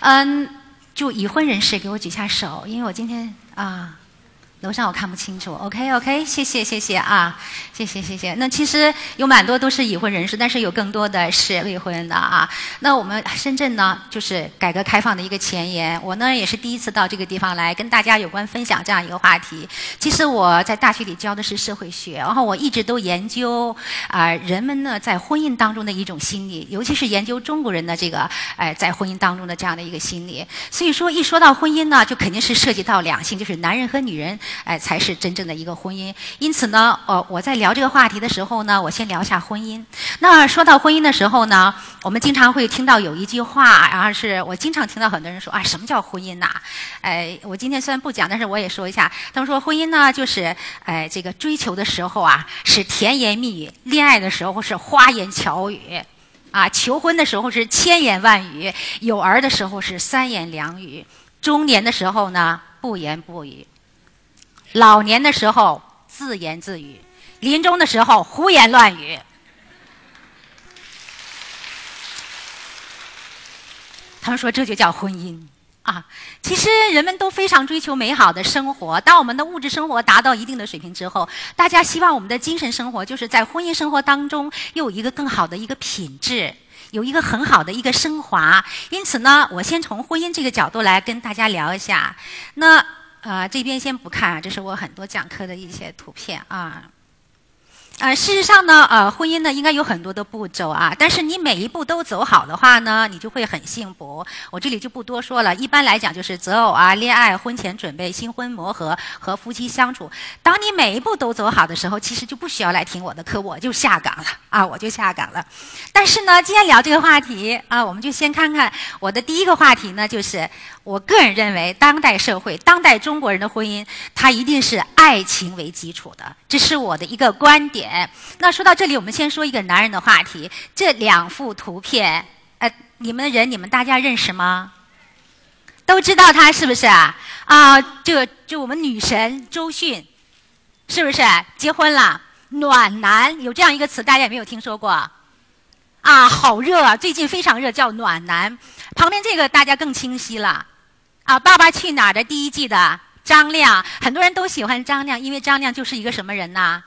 嗯，就已婚人士给我举下手，因为我今天啊。楼上我看不清楚，OK OK，谢谢谢谢啊，谢谢谢谢。那其实有蛮多都是已婚人士，但是有更多的是未婚的啊。那我们深圳呢，就是改革开放的一个前沿。我呢也是第一次到这个地方来跟大家有关分享这样一个话题。其实我在大学里教的是社会学，然后我一直都研究啊人们呢在婚姻当中的一种心理，尤其是研究中国人的这个哎在婚姻当中的这样的一个心理。所以说一说到婚姻呢，就肯定是涉及到两性，就是男人和女人。哎，才是真正的一个婚姻。因此呢，呃，我在聊这个话题的时候呢，我先聊一下婚姻。那说到婚姻的时候呢，我们经常会听到有一句话，然后是我经常听到很多人说啊，什么叫婚姻呐？哎，我今天虽然不讲，但是我也说一下。他们说婚姻呢，就是哎，这个追求的时候啊是甜言蜜语，恋爱的时候是花言巧语，啊，求婚的时候是千言万语，有儿的时候是三言两语，中年的时候呢不言不语。老年的时候自言自语，临终的时候胡言乱语。他们说这就叫婚姻啊！其实人们都非常追求美好的生活。当我们的物质生活达到一定的水平之后，大家希望我们的精神生活就是在婚姻生活当中又有一个更好的一个品质，有一个很好的一个升华。因此呢，我先从婚姻这个角度来跟大家聊一下。那。啊，这边先不看啊，这是我很多讲课的一些图片啊。呃，事实上呢，呃，婚姻呢应该有很多的步骤啊，但是你每一步都走好的话呢，你就会很幸福。我这里就不多说了，一般来讲就是择偶啊、恋爱、婚前准备、新婚磨合和夫妻相处。当你每一步都走好的时候，其实就不需要来听我的课，我就下岗了啊，我就下岗了。但是呢，今天聊这个话题啊，我们就先看看我的第一个话题呢，就是我个人认为，当代社会、当代中国人的婚姻，它一定是爱情为基础的，这是我的一个观点。哎那说到这里，我们先说一个男人的话题。这两幅图片，呃，你们的人，你们大家认识吗？都知道他是不是啊？啊，这就我们女神周迅，是不是结婚了？暖男有这样一个词，大家有没有听说过？啊，好热啊！最近非常热，叫暖男。旁边这个大家更清晰了。啊，《爸爸去哪儿》的第一季的张亮，很多人都喜欢张亮，因为张亮就是一个什么人呐？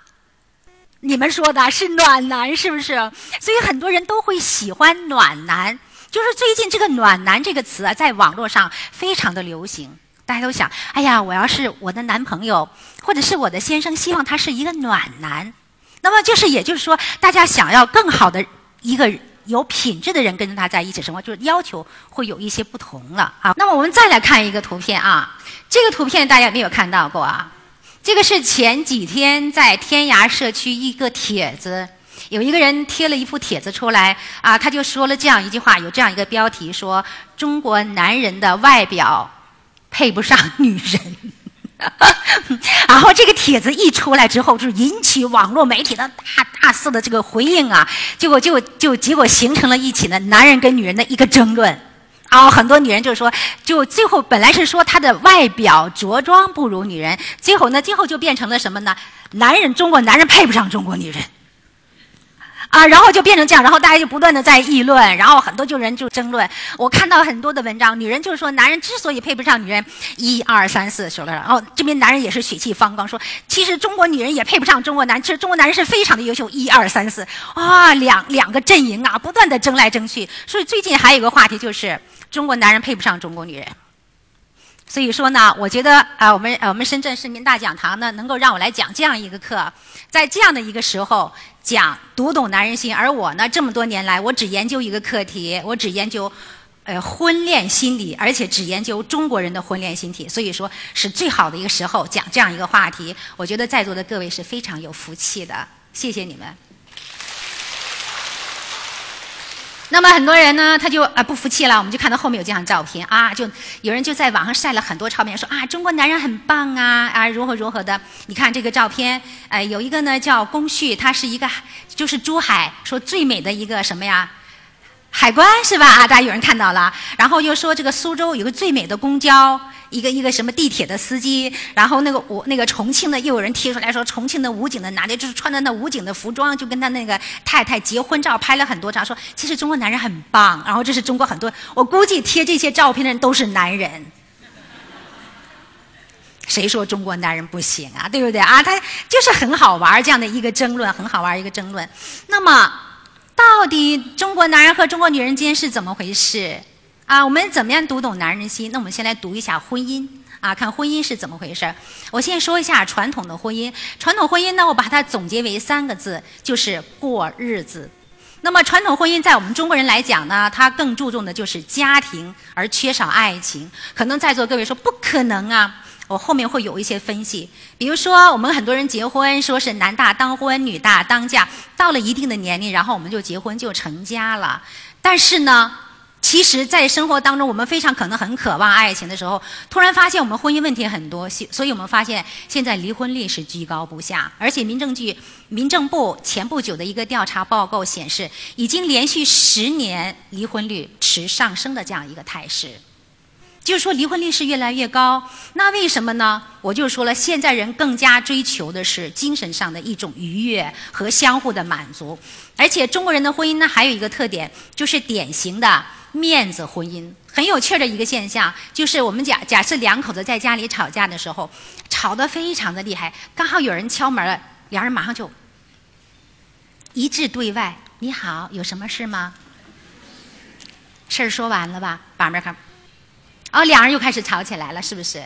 你们说的是暖男是不是？所以很多人都会喜欢暖男。就是最近这个“暖男”这个词啊，在网络上非常的流行。大家都想，哎呀，我要是我的男朋友或者是我的先生，希望他是一个暖男。那么就是，也就是说，大家想要更好的一个有品质的人跟着他在一起生活，就是要求会有一些不同了啊。那么我们再来看一个图片啊，这个图片大家有没有看到过啊？这个是前几天在天涯社区一个帖子，有一个人贴了一幅帖子出来啊，他就说了这样一句话，有这样一个标题说：“中国男人的外表配不上女人。”然后这个帖子一出来之后，就引起网络媒体的大大肆的这个回应啊，结果就就结果形成了一起呢男人跟女人的一个争论。啊，很多女人就说，就最后本来是说她的外表着装不如女人，最后呢，最后就变成了什么呢？男人，中国男人配不上中国女人。啊，然后就变成这样，然后大家就不断的在议论，然后很多就人就争论。我看到很多的文章，女人就是说，男人之所以配不上女人，一二三四说了，然后这边男人也是血气方刚，说其实中国女人也配不上中国男，其实中国男人是非常的优秀，一二三四，啊，两两个阵营啊，不断的争来争去。所以最近还有一个话题就是，中国男人配不上中国女人。所以说呢，我觉得啊，我们呃我们深圳市民大讲堂呢，能够让我来讲这样一个课，在这样的一个时候讲读懂男人心，而我呢，这么多年来，我只研究一个课题，我只研究呃婚恋心理，而且只研究中国人的婚恋心理，所以说是最好的一个时候讲这样一个话题。我觉得在座的各位是非常有福气的，谢谢你们。那么很多人呢，他就啊不服气了。我们就看到后面有这张照片啊，就有人就在网上晒了很多照片，说啊中国男人很棒啊啊如何如何的。你看这个照片，呃有一个呢叫龚旭，他是一个就是珠海说最美的一个什么呀海关是吧？啊，大家有人看到了。然后又说这个苏州有个最美的公交，一个一个什么地铁的司机。然后那个我那个重庆的又有人贴出来说，重庆的武警的男的，就是穿的那武警的服装，就跟他那个太太结婚照拍了很多张，说其实中国男人很棒。然后这是中国很多，我估计贴这些照片的人都是男人。谁说中国男人不行啊？对不对啊？他就是很好玩这样的一个争论，很好玩一个争论。那么。到底中国男人和中国女人之间是怎么回事？啊，我们怎么样读懂男人心？那我们先来读一下婚姻啊，看婚姻是怎么回事。我先说一下传统的婚姻。传统婚姻呢，我把它总结为三个字，就是过日子。那么传统婚姻在我们中国人来讲呢，它更注重的就是家庭，而缺少爱情。可能在座各位说不可能啊。我后面会有一些分析，比如说我们很多人结婚，说是男大当婚，女大当嫁，到了一定的年龄，然后我们就结婚就成家了。但是呢，其实，在生活当中，我们非常可能很渴望爱情的时候，突然发现我们婚姻问题很多，所以我们发现现在离婚率是居高不下，而且民政局、民政部前不久的一个调查报告显示，已经连续十年离婚率持上升的这样一个态势。就是说，离婚率是越来越高，那为什么呢？我就说了，现在人更加追求的是精神上的一种愉悦和相互的满足，而且中国人的婚姻呢，还有一个特点，就是典型的面子婚姻。很有趣的一个现象，就是我们假假设两口子在家里吵架的时候，吵得非常的厉害，刚好有人敲门了，两人马上就一致对外：“你好，有什么事吗？”事儿说完了吧，把门儿开哦，两人又开始吵起来了，是不是？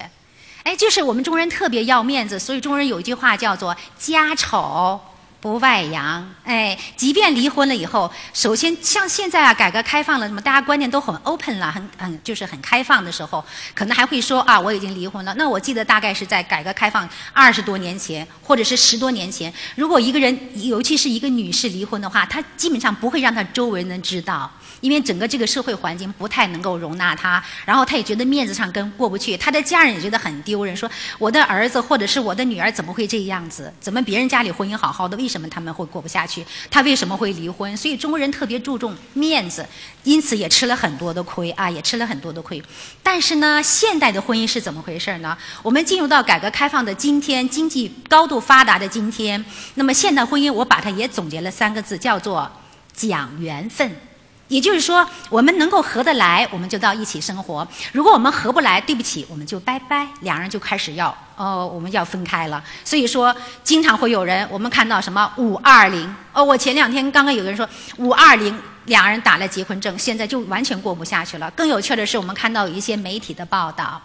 哎，就是我们中国人特别要面子，所以中国人有一句话叫做“家丑不外扬”。哎，即便离婚了以后，首先像现在啊，改革开放了，什么大家观念都很 open 了，很很就是很开放的时候，可能还会说啊，我已经离婚了。那我记得大概是在改革开放二十多年前，或者是十多年前，如果一个人，尤其是一个女士离婚的话，她基本上不会让她周围人知道。因为整个这个社会环境不太能够容纳他，然后他也觉得面子上跟过不去，他的家人也觉得很丢人，说我的儿子或者是我的女儿怎么会这样子？怎么别人家里婚姻好好的，为什么他们会过不下去？他为什么会离婚？所以中国人特别注重面子，因此也吃了很多的亏啊，也吃了很多的亏。但是呢，现代的婚姻是怎么回事呢？我们进入到改革开放的今天，经济高度发达的今天，那么现代婚姻我把它也总结了三个字，叫做讲缘分。也就是说，我们能够合得来，我们就到一起生活；如果我们合不来，对不起，我们就拜拜，两人就开始要哦，我们要分开了。所以说，经常会有人，我们看到什么五二零哦，我前两天刚刚有个人说五二零，两人打了结婚证，现在就完全过不下去了。更有趣的是，我们看到有一些媒体的报道，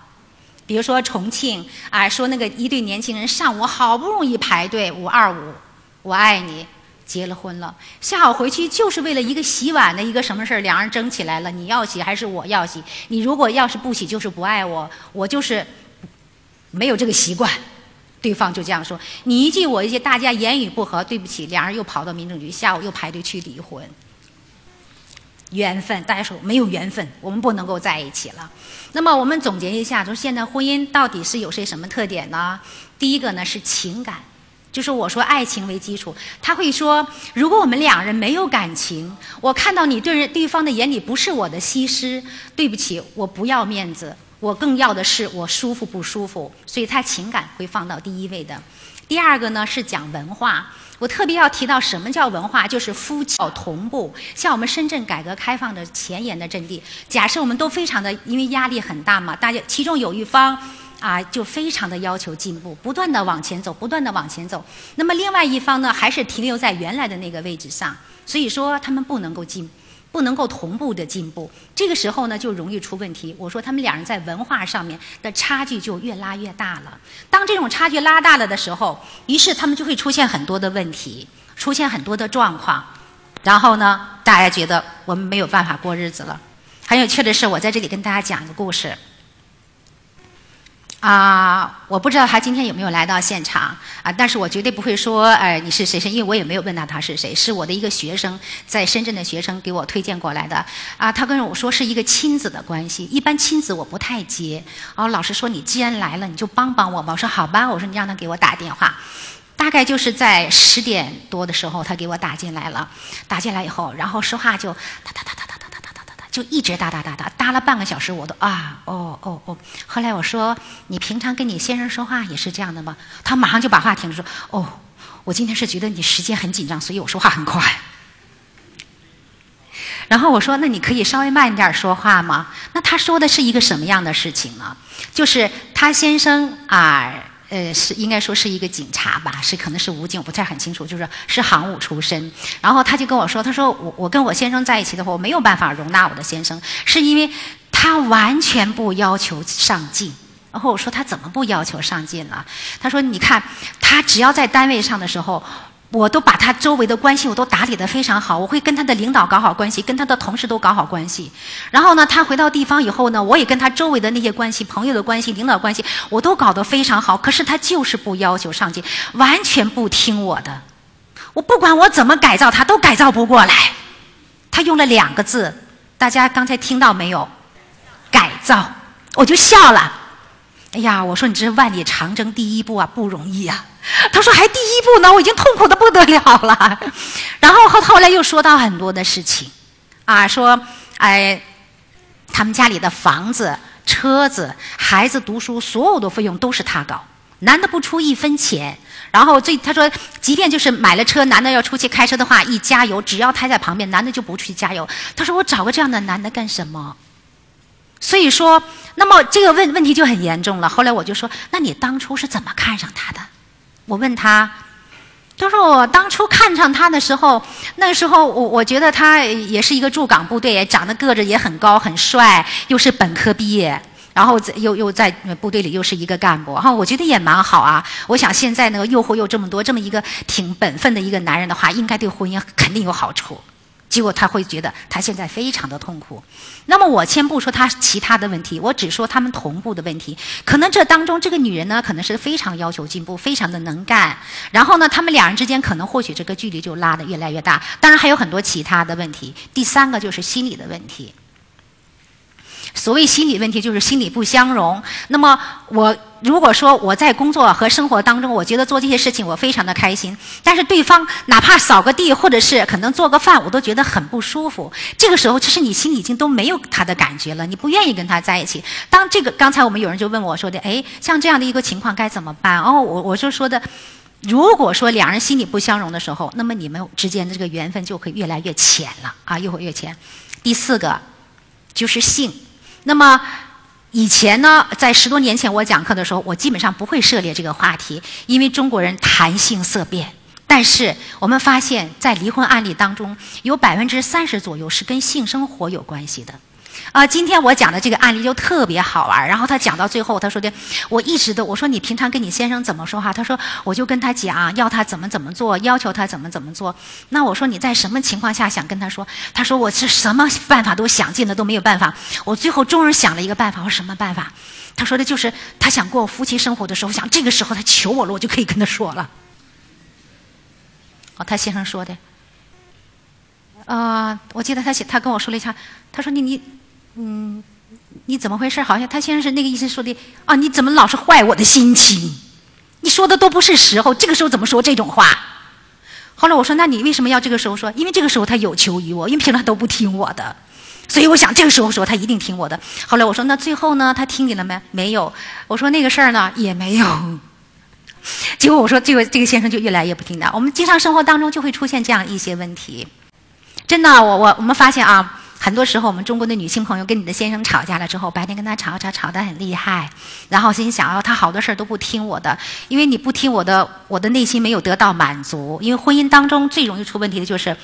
比如说重庆啊，说那个一对年轻人上午好不容易排队五二五，我爱你。结了婚了，下午回去就是为了一个洗碗的一个什么事儿，两人争起来了。你要洗还是我要洗？你如果要是不洗，就是不爱我，我就是没有这个习惯。对方就这样说，你一句我一句，大家言语不合，对不起，两人又跑到民政局，下午又排队去离婚。缘分，大家说没有缘分，我们不能够在一起了。那么我们总结一下，就是现在婚姻到底是有些什么特点呢？第一个呢是情感。就是我说爱情为基础，他会说，如果我们两人没有感情，我看到你对人对方的眼里不是我的西施，对不起，我不要面子，我更要的是我舒服不舒服，所以他情感会放到第一位的。第二个呢是讲文化，我特别要提到什么叫文化，就是夫妻要同步。像我们深圳改革开放的前沿的阵地，假设我们都非常的，因为压力很大嘛，大家其中有一方。啊，就非常的要求进步，不断的往前走，不断的往前走。那么另外一方呢，还是停留在原来的那个位置上，所以说他们不能够进，不能够同步的进步。这个时候呢，就容易出问题。我说他们两人在文化上面的差距就越拉越大了。当这种差距拉大了的时候，于是他们就会出现很多的问题，出现很多的状况。然后呢，大家觉得我们没有办法过日子了。很有趣的是，我在这里跟大家讲一个故事。啊，我不知道他今天有没有来到现场啊，但是我绝对不会说，哎，你是谁谁，因为我也没有问到他是谁，是我的一个学生，在深圳的学生给我推荐过来的。啊，他跟我说是一个亲子的关系，一般亲子我不太接。哦，老师说你既然来了，你就帮帮我吧。我说好吧，我说你让他给我打电话。大概就是在十点多的时候，他给我打进来了，打进来以后，然后说话就哒哒哒哒哒哒。就一直哒哒哒哒哒了半个小时，我都啊哦哦哦。后来我说：“你平常跟你先生说话也是这样的吗？”他马上就把话停住，说：“哦，我今天是觉得你时间很紧张，所以我说话很快。”然后我说：“那你可以稍微慢一点说话吗？”那他说的是一个什么样的事情呢？就是他先生啊，呃，是应该说是一个警察吧，是可能是武警，我不太很清楚，就是是行伍出身。然后他就跟我说：“他说我我跟我先生在一起的话，我没有办法容纳我的先生，是因为他完全不要求上进。”然后我说：“他怎么不要求上进了？”他说：“你看，他只要在单位上的时候。”我都把他周围的关系我都打理得非常好，我会跟他的领导搞好关系，跟他的同事都搞好关系。然后呢，他回到地方以后呢，我也跟他周围的那些关系、朋友的关系、领导关系，我都搞得非常好。可是他就是不要求上进，完全不听我的。我不管我怎么改造他，都改造不过来。他用了两个字，大家刚才听到没有？改造，我就笑了。哎呀，我说你这是万里长征第一步啊，不容易啊。他说：“还第一步呢，我已经痛苦的不得了了。”然后后后来又说到很多的事情，啊，说哎，他们家里的房子、车子、孩子读书，所有的费用都是他搞，男的不出一分钱。然后最他说，即便就是买了车，男的要出去开车的话，一加油，只要他在旁边，男的就不去加油。他说：“我找个这样的男的干什么？”所以说，那么这个问问题就很严重了。后来我就说：“那你当初是怎么看上他的？”我问他，他说我当初看上他的时候，那时候我我觉得他也是一个驻港部队，长得个子也很高很帅，又是本科毕业，然后又又在部队里又是一个干部，哈，我觉得也蛮好啊。我想现在那个诱惑又这么多，这么一个挺本分的一个男人的话，应该对婚姻肯定有好处。结果他会觉得他现在非常的痛苦。那么我先不说他其他的问题，我只说他们同步的问题。可能这当中这个女人呢，可能是非常要求进步，非常的能干。然后呢，他们两人之间可能或许这个距离就拉得越来越大。当然还有很多其他的问题。第三个就是心理的问题。所谓心理问题，就是心理不相容。那么我如果说我在工作和生活当中，我觉得做这些事情我非常的开心，但是对方哪怕扫个地或者是可能做个饭，我都觉得很不舒服。这个时候，其实你心里已经都没有他的感觉了，你不愿意跟他在一起。当这个刚才我们有人就问我说的，哎，像这样的一个情况该怎么办？哦，我我就说的，如果说两人心理不相容的时候，那么你们之间的这个缘分就会越来越浅了啊，越会越浅。第四个就是性。那么，以前呢，在十多年前我讲课的时候，我基本上不会涉猎这个话题，因为中国人谈性色变。但是我们发现，在离婚案例当中，有百分之三十左右是跟性生活有关系的。啊，今天我讲的这个案例就特别好玩然后他讲到最后，他说的，我一直都我说你平常跟你先生怎么说话？他说我就跟他讲，要他怎么怎么做，要求他怎么怎么做。那我说你在什么情况下想跟他说？他说我是什么办法都想尽了都没有办法。我最后终于想了一个办法。我说什么办法？他说的就是他想过夫妻生活的时候，想这个时候他求我了，我就可以跟他说了。哦，他先生说的。啊，我记得他写，他跟我说了一下，他说你你。嗯，你怎么回事？好像他先生是那个意思说的啊？你怎么老是坏我的心情？你说的都不是时候，这个时候怎么说这种话？后来我说，那你为什么要这个时候说？因为这个时候他有求于我，因为平常都不听我的，所以我想这个时候说他一定听我的。后来我说，那最后呢？他听你了没？没有。我说那个事儿呢也没有。结果我说这个这个先生就越来越不听的。我们经常生活当中就会出现这样一些问题。真的，我我我们发现啊。很多时候，我们中国的女性朋友跟你的先生吵架了之后，白天跟他吵吵吵得很厉害，然后心想哦，他好多事儿都不听我的，因为你不听我的，我的内心没有得到满足。因为婚姻当中最容易出问题的就是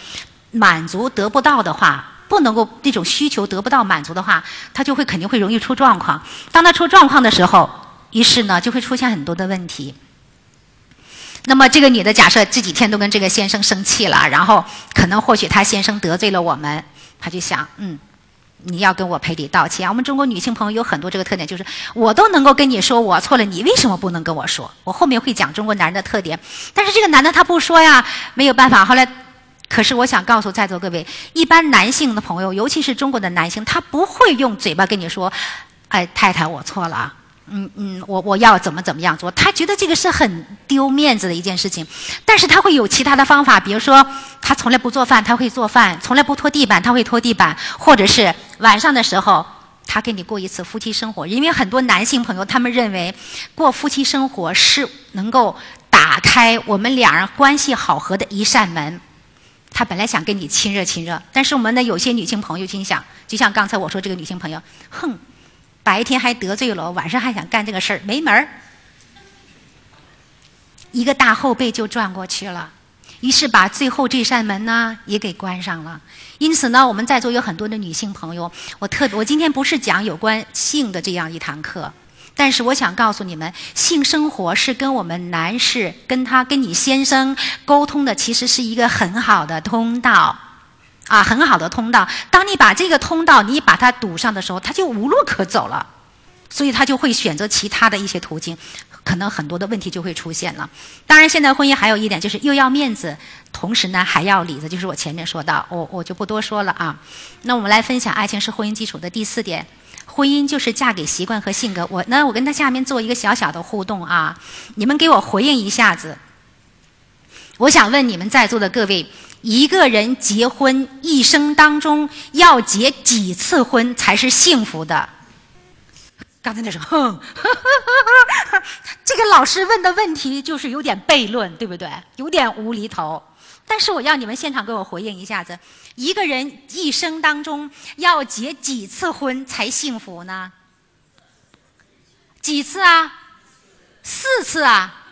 满足得不到的话，不能够那种需求得不到满足的话，他就会肯定会容易出状况。当他出状况的时候，于是呢就会出现很多的问题。那么这个女的假设这几天都跟这个先生生气了，然后可能或许她先生得罪了我们。他就想，嗯，你要跟我赔礼道歉。我们中国女性朋友有很多这个特点，就是我都能够跟你说我错了，你为什么不能跟我说？我后面会讲中国男人的特点，但是这个男的他不说呀，没有办法。后来，可是我想告诉在座各位，一般男性的朋友，尤其是中国的男性，他不会用嘴巴跟你说，哎，太太，我错了。嗯嗯，我我要怎么怎么样做？他觉得这个是很丢面子的一件事情，但是他会有其他的方法，比如说他从来不做饭，他会做饭；从来不拖地板，他会拖地板；或者是晚上的时候，他跟你过一次夫妻生活。因为很多男性朋友他们认为过夫妻生活是能够打开我们两人关系好合的一扇门。他本来想跟你亲热亲热，但是我们的有些女性朋友心想，就像刚才我说这个女性朋友，哼。白天还得罪了，晚上还想干这个事儿，没门儿！一个大后背就转过去了，于是把最后这扇门呢也给关上了。因此呢，我们在座有很多的女性朋友，我特我今天不是讲有关性的这样一堂课，但是我想告诉你们，性生活是跟我们男士跟他跟你先生沟通的，其实是一个很好的通道。啊，很好的通道。当你把这个通道你把它堵上的时候，他就无路可走了，所以他就会选择其他的一些途径，可能很多的问题就会出现了。当然，现在婚姻还有一点就是又要面子，同时呢还要里子，就是我前面说到，我我就不多说了啊。那我们来分享爱情是婚姻基础的第四点，婚姻就是嫁给习惯和性格。我呢，我跟他下面做一个小小的互动啊，你们给我回应一下子。我想问你们在座的各位。一个人结婚一生当中要结几次婚才是幸福的？刚才那说，哼，这个老师问的问题就是有点悖论，对不对？有点无厘头。但是我要你们现场给我回应一下子：一个人一生当中要结几次婚才幸福呢？几次啊？四次啊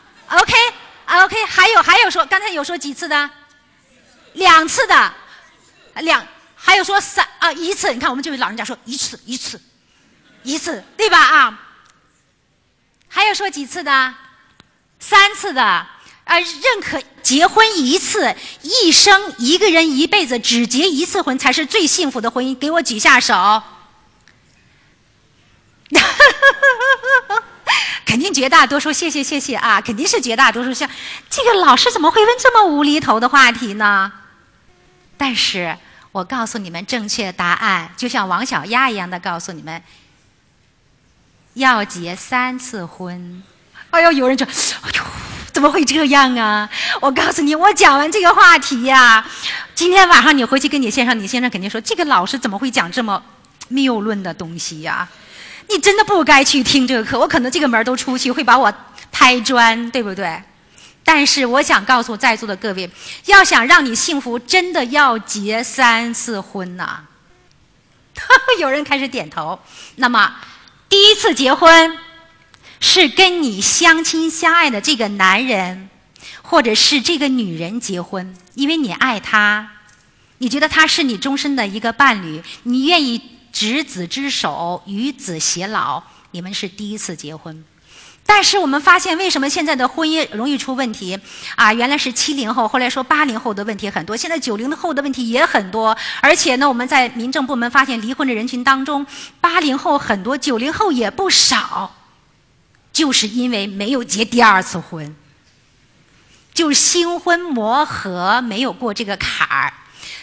OK，还有还有说，刚才有说几次的？两次的，两还有说三啊一次，你看我们这位老人家说一次一次，一次对吧啊？还有说几次的？三次的啊？认可结婚一次，一生一个人一辈子只结一次婚才是最幸福的婚姻，给我举下手。肯定绝大多数，谢谢谢谢啊！肯定是绝大多数。像这个老师怎么会问这么无厘头的话题呢？但是我告诉你们正确答案，就像王小丫一样的告诉你们，要结三次婚。哎呦，有人就，哎呦，怎么会这样啊？我告诉你，我讲完这个话题呀，今天晚上你回去跟你先生，你先生肯定说，这个老师怎么会讲这么谬论的东西呀？你真的不该去听这个课，我可能这个门都出去，会把我拍砖，对不对？但是我想告诉在座的各位，要想让你幸福，真的要结三次婚呐！有人开始点头。那么，第一次结婚是跟你相亲相爱的这个男人，或者是这个女人结婚，因为你爱他，你觉得他是你终身的一个伴侣，你愿意执子之手，与子偕老，你们是第一次结婚。但是我们发现，为什么现在的婚姻容易出问题？啊，原来是七零后，后来说八零后的问题很多，现在九零后的问题也很多。而且呢，我们在民政部门发现，离婚的人群当中，八零后很多，九零后也不少，就是因为没有结第二次婚，就是新婚磨合没有过这个坎儿，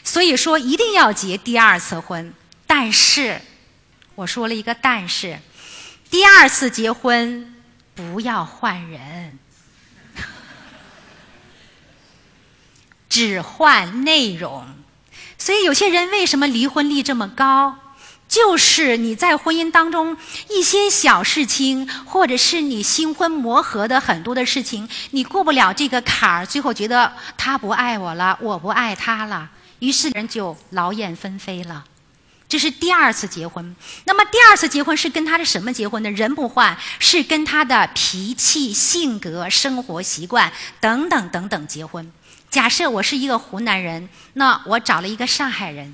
所以说一定要结第二次婚。但是，我说了一个但是，第二次结婚。不要换人，只换内容。所以有些人为什么离婚率这么高？就是你在婚姻当中一些小事情，或者是你新婚磨合的很多的事情，你过不了这个坎儿，最后觉得他不爱我了，我不爱他了，于是人就劳燕分飞了。这是第二次结婚，那么第二次结婚是跟他的什么结婚呢？人不换，是跟他的脾气、性格、生活习惯等等等等结婚。假设我是一个湖南人，那我找了一个上海人，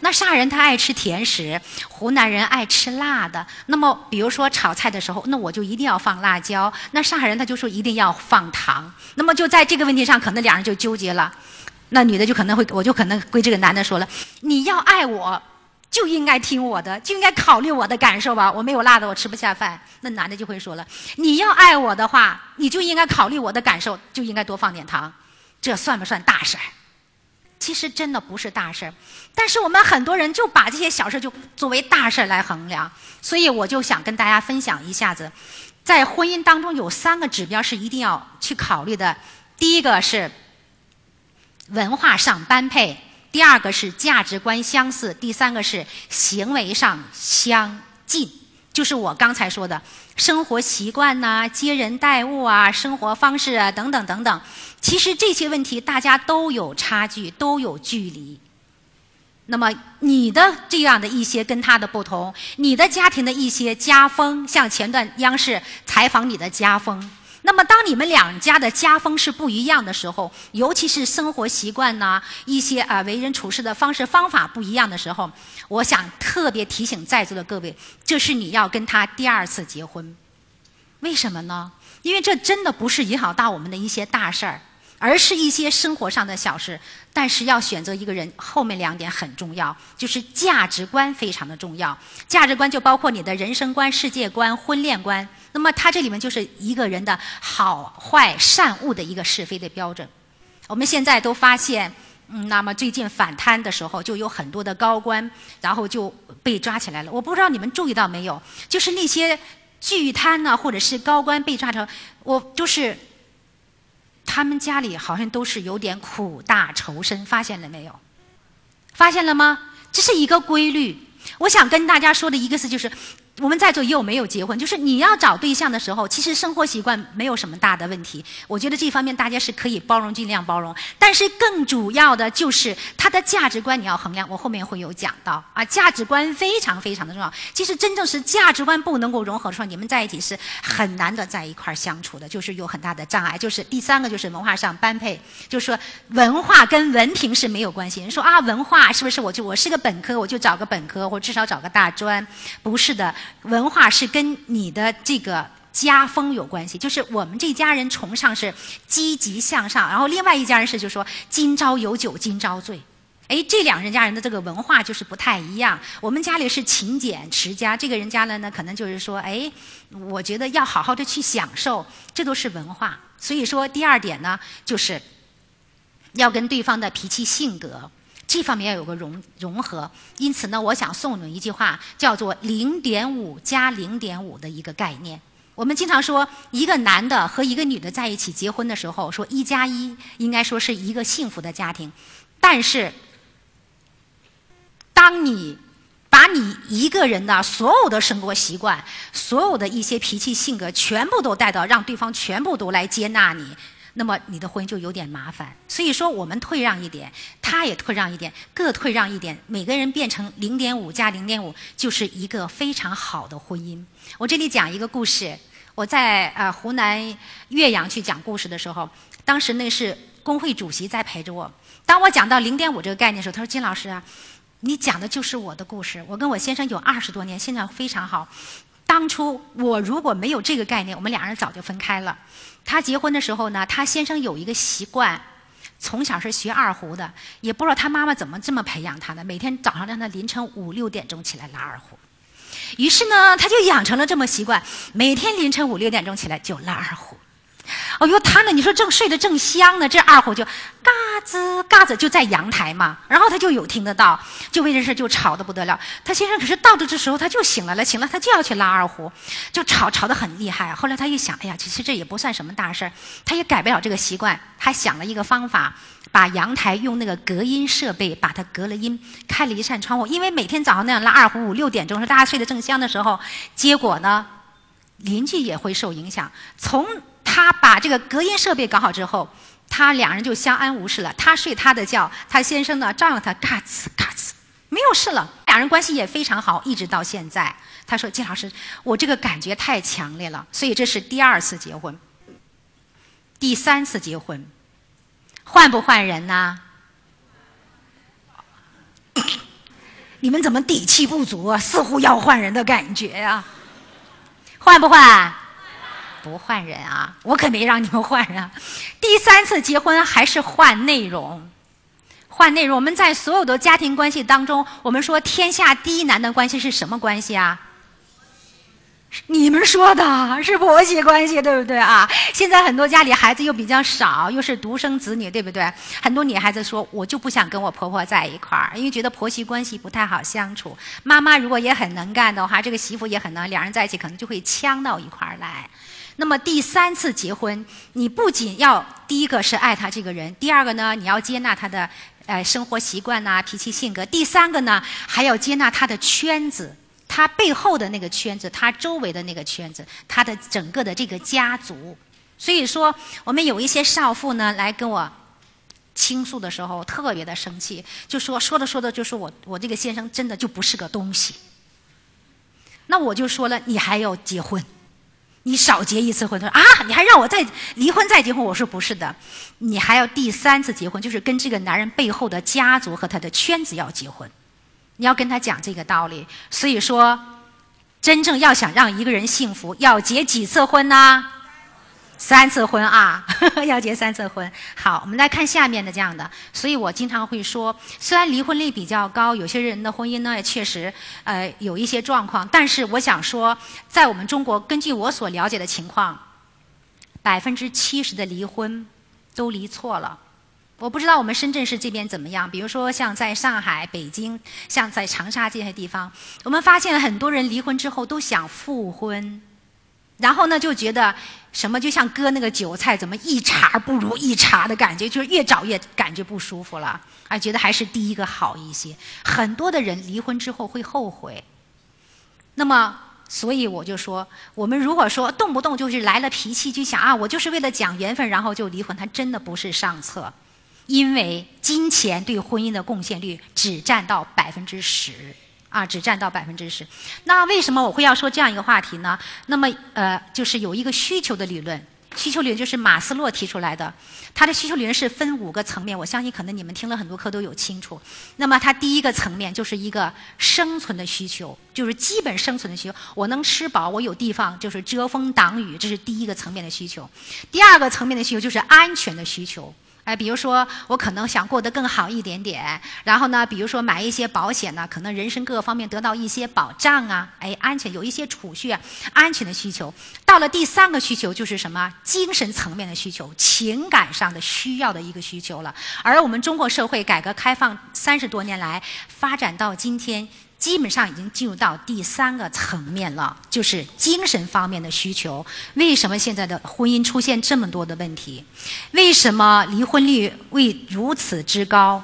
那上海人他爱吃甜食，湖南人爱吃辣的。那么比如说炒菜的时候，那我就一定要放辣椒，那上海人他就说一定要放糖。那么就在这个问题上，可能两人就纠结了。那女的就可能会，我就可能归这个男的说了：你要爱我。就应该听我的，就应该考虑我的感受吧。我没有辣的，我吃不下饭。那男的就会说了：“你要爱我的话，你就应该考虑我的感受，就应该多放点糖。”这算不算大事儿？其实真的不是大事儿。但是我们很多人就把这些小事就作为大事来衡量，所以我就想跟大家分享一下子，在婚姻当中有三个指标是一定要去考虑的。第一个是文化上般配，第二个是价值观相似，第三个是行为上相近。就是我刚才说的，生活习惯呐、接人待物啊、生活方式啊等等等等。其实这些问题大家都有差距，都有距离。那么你的这样的一些跟他的不同，你的家庭的一些家风，像前段央视采访你的家风。那么，当你们两家的家风是不一样的时候，尤其是生活习惯呢，一些啊为人处事的方式方法不一样的时候，我想特别提醒在座的各位，这是你要跟他第二次结婚。为什么呢？因为这真的不是影响到我们的一些大事儿。而是一些生活上的小事，但是要选择一个人，后面两点很重要，就是价值观非常的重要。价值观就包括你的人生观、世界观、婚恋观。那么它这里面就是一个人的好坏善恶的一个是非的标准。我们现在都发现，嗯，那么最近反贪的时候，就有很多的高官，然后就被抓起来了。我不知道你们注意到没有，就是那些巨贪呢，或者是高官被抓成，我就是。他们家里好像都是有点苦大仇深，发现了没有？发现了吗？这是一个规律。我想跟大家说的一个事，就是。我们在座也有没有结婚？就是你要找对象的时候，其实生活习惯没有什么大的问题。我觉得这方面大家是可以包容，尽量包容。但是更主要的就是他的价值观你要衡量。我后面会有讲到啊，价值观非常非常的重要。其实真正是价值观不能够融合的时候，你们在一起是很难的在一块儿相处的，就是有很大的障碍。就是第三个就是文化上般配，就是说文化跟文凭是没有关系。人说啊，文化是不是我就我是个本科，我就找个本科，或至少找个大专？不是的。文化是跟你的这个家风有关系，就是我们这家人崇尚是积极向上，然后另外一家人是就说今朝有酒今朝醉，哎，这两人家人的这个文化就是不太一样。我们家里是勤俭持家，这个人家呢呢可能就是说，哎，我觉得要好好的去享受，这都是文化。所以说第二点呢，就是要跟对方的脾气性格。这方面要有个融融合，因此呢，我想送你们一句话，叫做“零点五加零点五”的一个概念。我们经常说，一个男的和一个女的在一起结婚的时候，说一加一应该说是一个幸福的家庭。但是，当你把你一个人的所有的生活习惯、所有的一些脾气性格全部都带到，让对方全部都来接纳你。那么你的婚姻就有点麻烦，所以说我们退让一点，他也退让一点，各退让一点，每个人变成零点五加零点五，就是一个非常好的婚姻。我这里讲一个故事，我在呃湖南岳阳去讲故事的时候，当时那是工会主席在陪着我。当我讲到零点五这个概念的时候，他说：“金老师啊，你讲的就是我的故事。我跟我先生有二十多年，现在非常好。当初我如果没有这个概念，我们俩人早就分开了。”她结婚的时候呢，她先生有一个习惯，从小是学二胡的，也不知道她妈妈怎么这么培养他的，每天早上让他凌晨五六点钟起来拉二胡。于是呢，他就养成了这么习惯，每天凌晨五六点钟起来就拉二胡。哦哟，他呢？你说正睡得正香呢，这二胡就嘎吱嘎吱就在阳台嘛，然后他就有听得到，就为这事就吵得不得了。他先生可是到的这时候他就醒来了，醒了他就要去拉二胡，就吵吵得很厉害。后来他一想，哎呀，其实这也不算什么大事儿，他也改不了这个习惯。他想了一个方法，把阳台用那个隔音设备把它隔了音，开了一扇窗户。因为每天早上那样拉二胡五六点钟是大家睡得正香的时候，结果呢，邻居也会受影响。从他把这个隔音设备搞好之后，他两人就相安无事了。他睡他的觉，他先生呢照样他嘎吱嘎吱，没有事了。两人关系也非常好，一直到现在。他说：“金老师，我这个感觉太强烈了，所以这是第二次结婚。第三次结婚，换不换人呢？你们怎么底气不足啊？似乎要换人的感觉呀？换不换？”不换人啊！我可没让你们换啊！第三次结婚还是换内容，换内容。我们在所有的家庭关系当中，我们说天下第一难的关系是什么关系啊？你们说的是婆媳关系，对不对啊？现在很多家里孩子又比较少，又是独生子女，对不对？很多女孩子说，我就不想跟我婆婆在一块儿，因为觉得婆媳关系不太好相处。妈妈如果也很能干的话，这个媳妇也很能，两人在一起可能就会呛到一块儿来。那么第三次结婚，你不仅要第一个是爱他这个人，第二个呢，你要接纳他的呃生活习惯呐、脾气性格，第三个呢，还要接纳他的圈子。他背后的那个圈子，他周围的那个圈子，他的整个的这个家族。所以说，我们有一些少妇呢，来跟我倾诉的时候，特别的生气，就说说着说着就说我我这个先生真的就不是个东西。那我就说了，你还要结婚？你少结一次婚？他说啊，你还让我再离婚再结婚？我说不是的，你还要第三次结婚，就是跟这个男人背后的家族和他的圈子要结婚。你要跟他讲这个道理，所以说，真正要想让一个人幸福，要结几次婚呢？三次婚啊，要结三次婚。好，我们来看下面的这样的。所以我经常会说，虽然离婚率比较高，有些人的婚姻呢也确实呃有一些状况，但是我想说，在我们中国，根据我所了解的情况，百分之七十的离婚都离错了。我不知道我们深圳市这边怎么样，比如说像在上海、北京，像在长沙这些地方，我们发现很多人离婚之后都想复婚，然后呢就觉得什么就像割那个韭菜，怎么一茬不如一茬的感觉，就是越找越感觉不舒服了，啊，觉得还是第一个好一些。很多的人离婚之后会后悔，那么所以我就说，我们如果说动不动就是来了脾气，就想啊，我就是为了讲缘分，然后就离婚，他真的不是上策。因为金钱对婚姻的贡献率只占到百分之十，啊，只占到百分之十。那为什么我会要说这样一个话题呢？那么，呃，就是有一个需求的理论，需求理论就是马斯洛提出来的。他的需求理论是分五个层面，我相信可能你们听了很多课都有清楚。那么，它第一个层面就是一个生存的需求，就是基本生存的需求。我能吃饱，我有地方就是遮风挡雨，这是第一个层面的需求。第二个层面的需求就是安全的需求。哎，比如说我可能想过得更好一点点，然后呢，比如说买一些保险呢，可能人生各个方面得到一些保障啊，哎，安全有一些储蓄，安全的需求。到了第三个需求就是什么？精神层面的需求，情感上的需要的一个需求了。而我们中国社会改革开放三十多年来发展到今天。基本上已经进入到第三个层面了，就是精神方面的需求。为什么现在的婚姻出现这么多的问题？为什么离婚率为如此之高？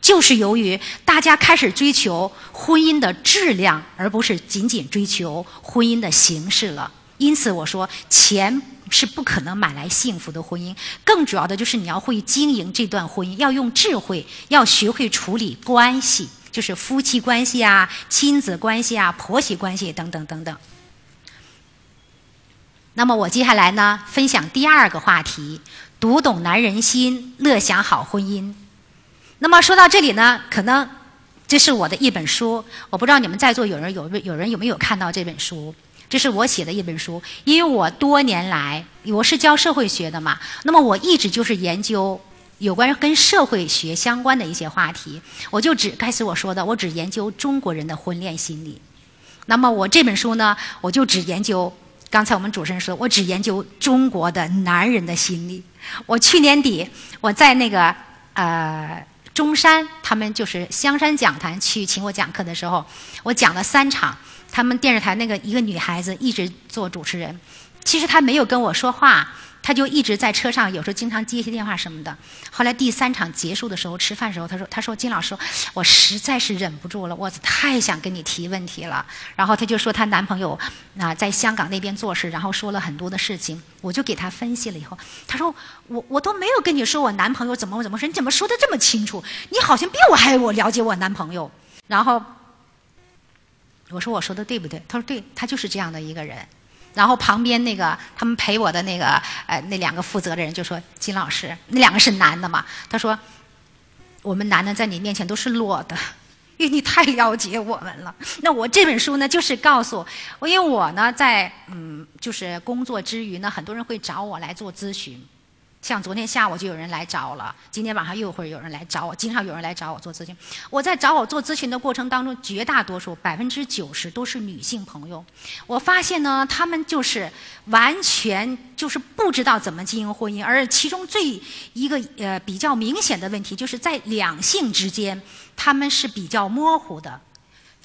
就是由于大家开始追求婚姻的质量，而不是仅仅追求婚姻的形式了。因此，我说钱是不可能买来幸福的婚姻。更主要的就是你要会经营这段婚姻，要用智慧，要学会处理关系。就是夫妻关系啊、亲子关系啊、婆媳关系等等等等。那么我接下来呢，分享第二个话题：读懂男人心，乐享好婚姻。那么说到这里呢，可能这是我的一本书，我不知道你们在座有人有有人有没有看到这本书？这是我写的一本书，因为我多年来我是教社会学的嘛，那么我一直就是研究。有关跟社会学相关的一些话题，我就只开始我说的，我只研究中国人的婚恋心理。那么我这本书呢，我就只研究刚才我们主持人说，我只研究中国的男人的心理。我去年底我在那个呃中山，他们就是香山讲坛去请我讲课的时候，我讲了三场。他们电视台那个一个女孩子一直做主持人，其实她没有跟我说话。他就一直在车上，有时候经常接一些电话什么的。后来第三场结束的时候，吃饭的时候，他说：“他说金老师，我实在是忍不住了，我太想跟你提问题了。”然后他就说她男朋友啊在香港那边做事，然后说了很多的事情。我就给他分析了以后，他说：“我我都没有跟你说我男朋友怎么怎么说，你怎么说的这么清楚？你好像比我还我了解我男朋友。”然后我说：“我说的对不对？”他说：“对，他就是这样的一个人。”然后旁边那个他们陪我的那个呃那两个负责的人就说金老师那两个是男的嘛？他说我们男的在你面前都是裸的，因为你太了解我们了。那我这本书呢就是告诉我，因为我呢在嗯就是工作之余呢，很多人会找我来做咨询。像昨天下午就有人来找我了，今天晚上又会有人来找我，经常有人来找我做咨询。我在找我做咨询的过程当中，绝大多数百分之九十都是女性朋友。我发现呢，她们就是完全就是不知道怎么经营婚姻，而其中最一个呃比较明显的问题，就是在两性之间，他们是比较模糊的。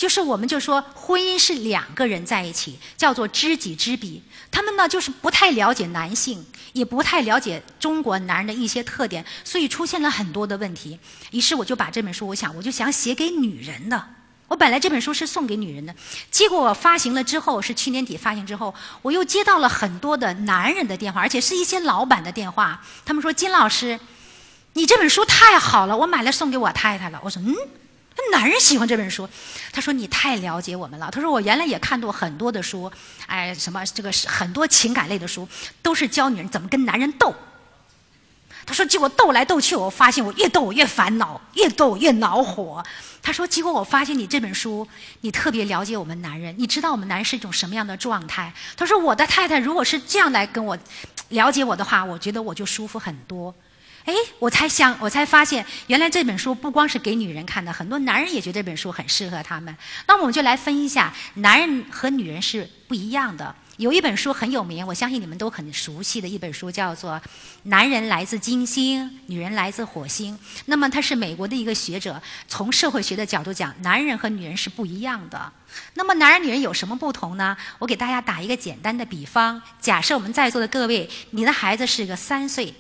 就是我们就说婚姻是两个人在一起，叫做知己知彼。他们呢就是不太了解男性，也不太了解中国男人的一些特点，所以出现了很多的问题。于是我就把这本书，我想我就想写给女人的。我本来这本书是送给女人的，结果我发行了之后，是去年底发行之后，我又接到了很多的男人的电话，而且是一些老板的电话。他们说：“金老师，你这本书太好了，我买了送给我太太了。”我说：“嗯。”男人喜欢这本书，他说你太了解我们了。他说我原来也看过很多的书，哎，什么这个很多情感类的书，都是教女人怎么跟男人斗。他说结果斗来斗去，我发现我越斗我越烦恼，越斗我越恼火。他说结果我发现你这本书，你特别了解我们男人，你知道我们男人是一种什么样的状态。他说我的太太如果是这样来跟我了解我的话，我觉得我就舒服很多。哎，我才想，我才发现，原来这本书不光是给女人看的，很多男人也觉得这本书很适合他们。那我们就来分一下，男人和女人是不一样的。有一本书很有名，我相信你们都很熟悉的一本书，叫做《男人来自金星，女人来自火星》。那么他是美国的一个学者，从社会学的角度讲，男人和女人是不一样的。那么男人女人有什么不同呢？我给大家打一个简单的比方，假设我们在座的各位，你的孩子是个三岁。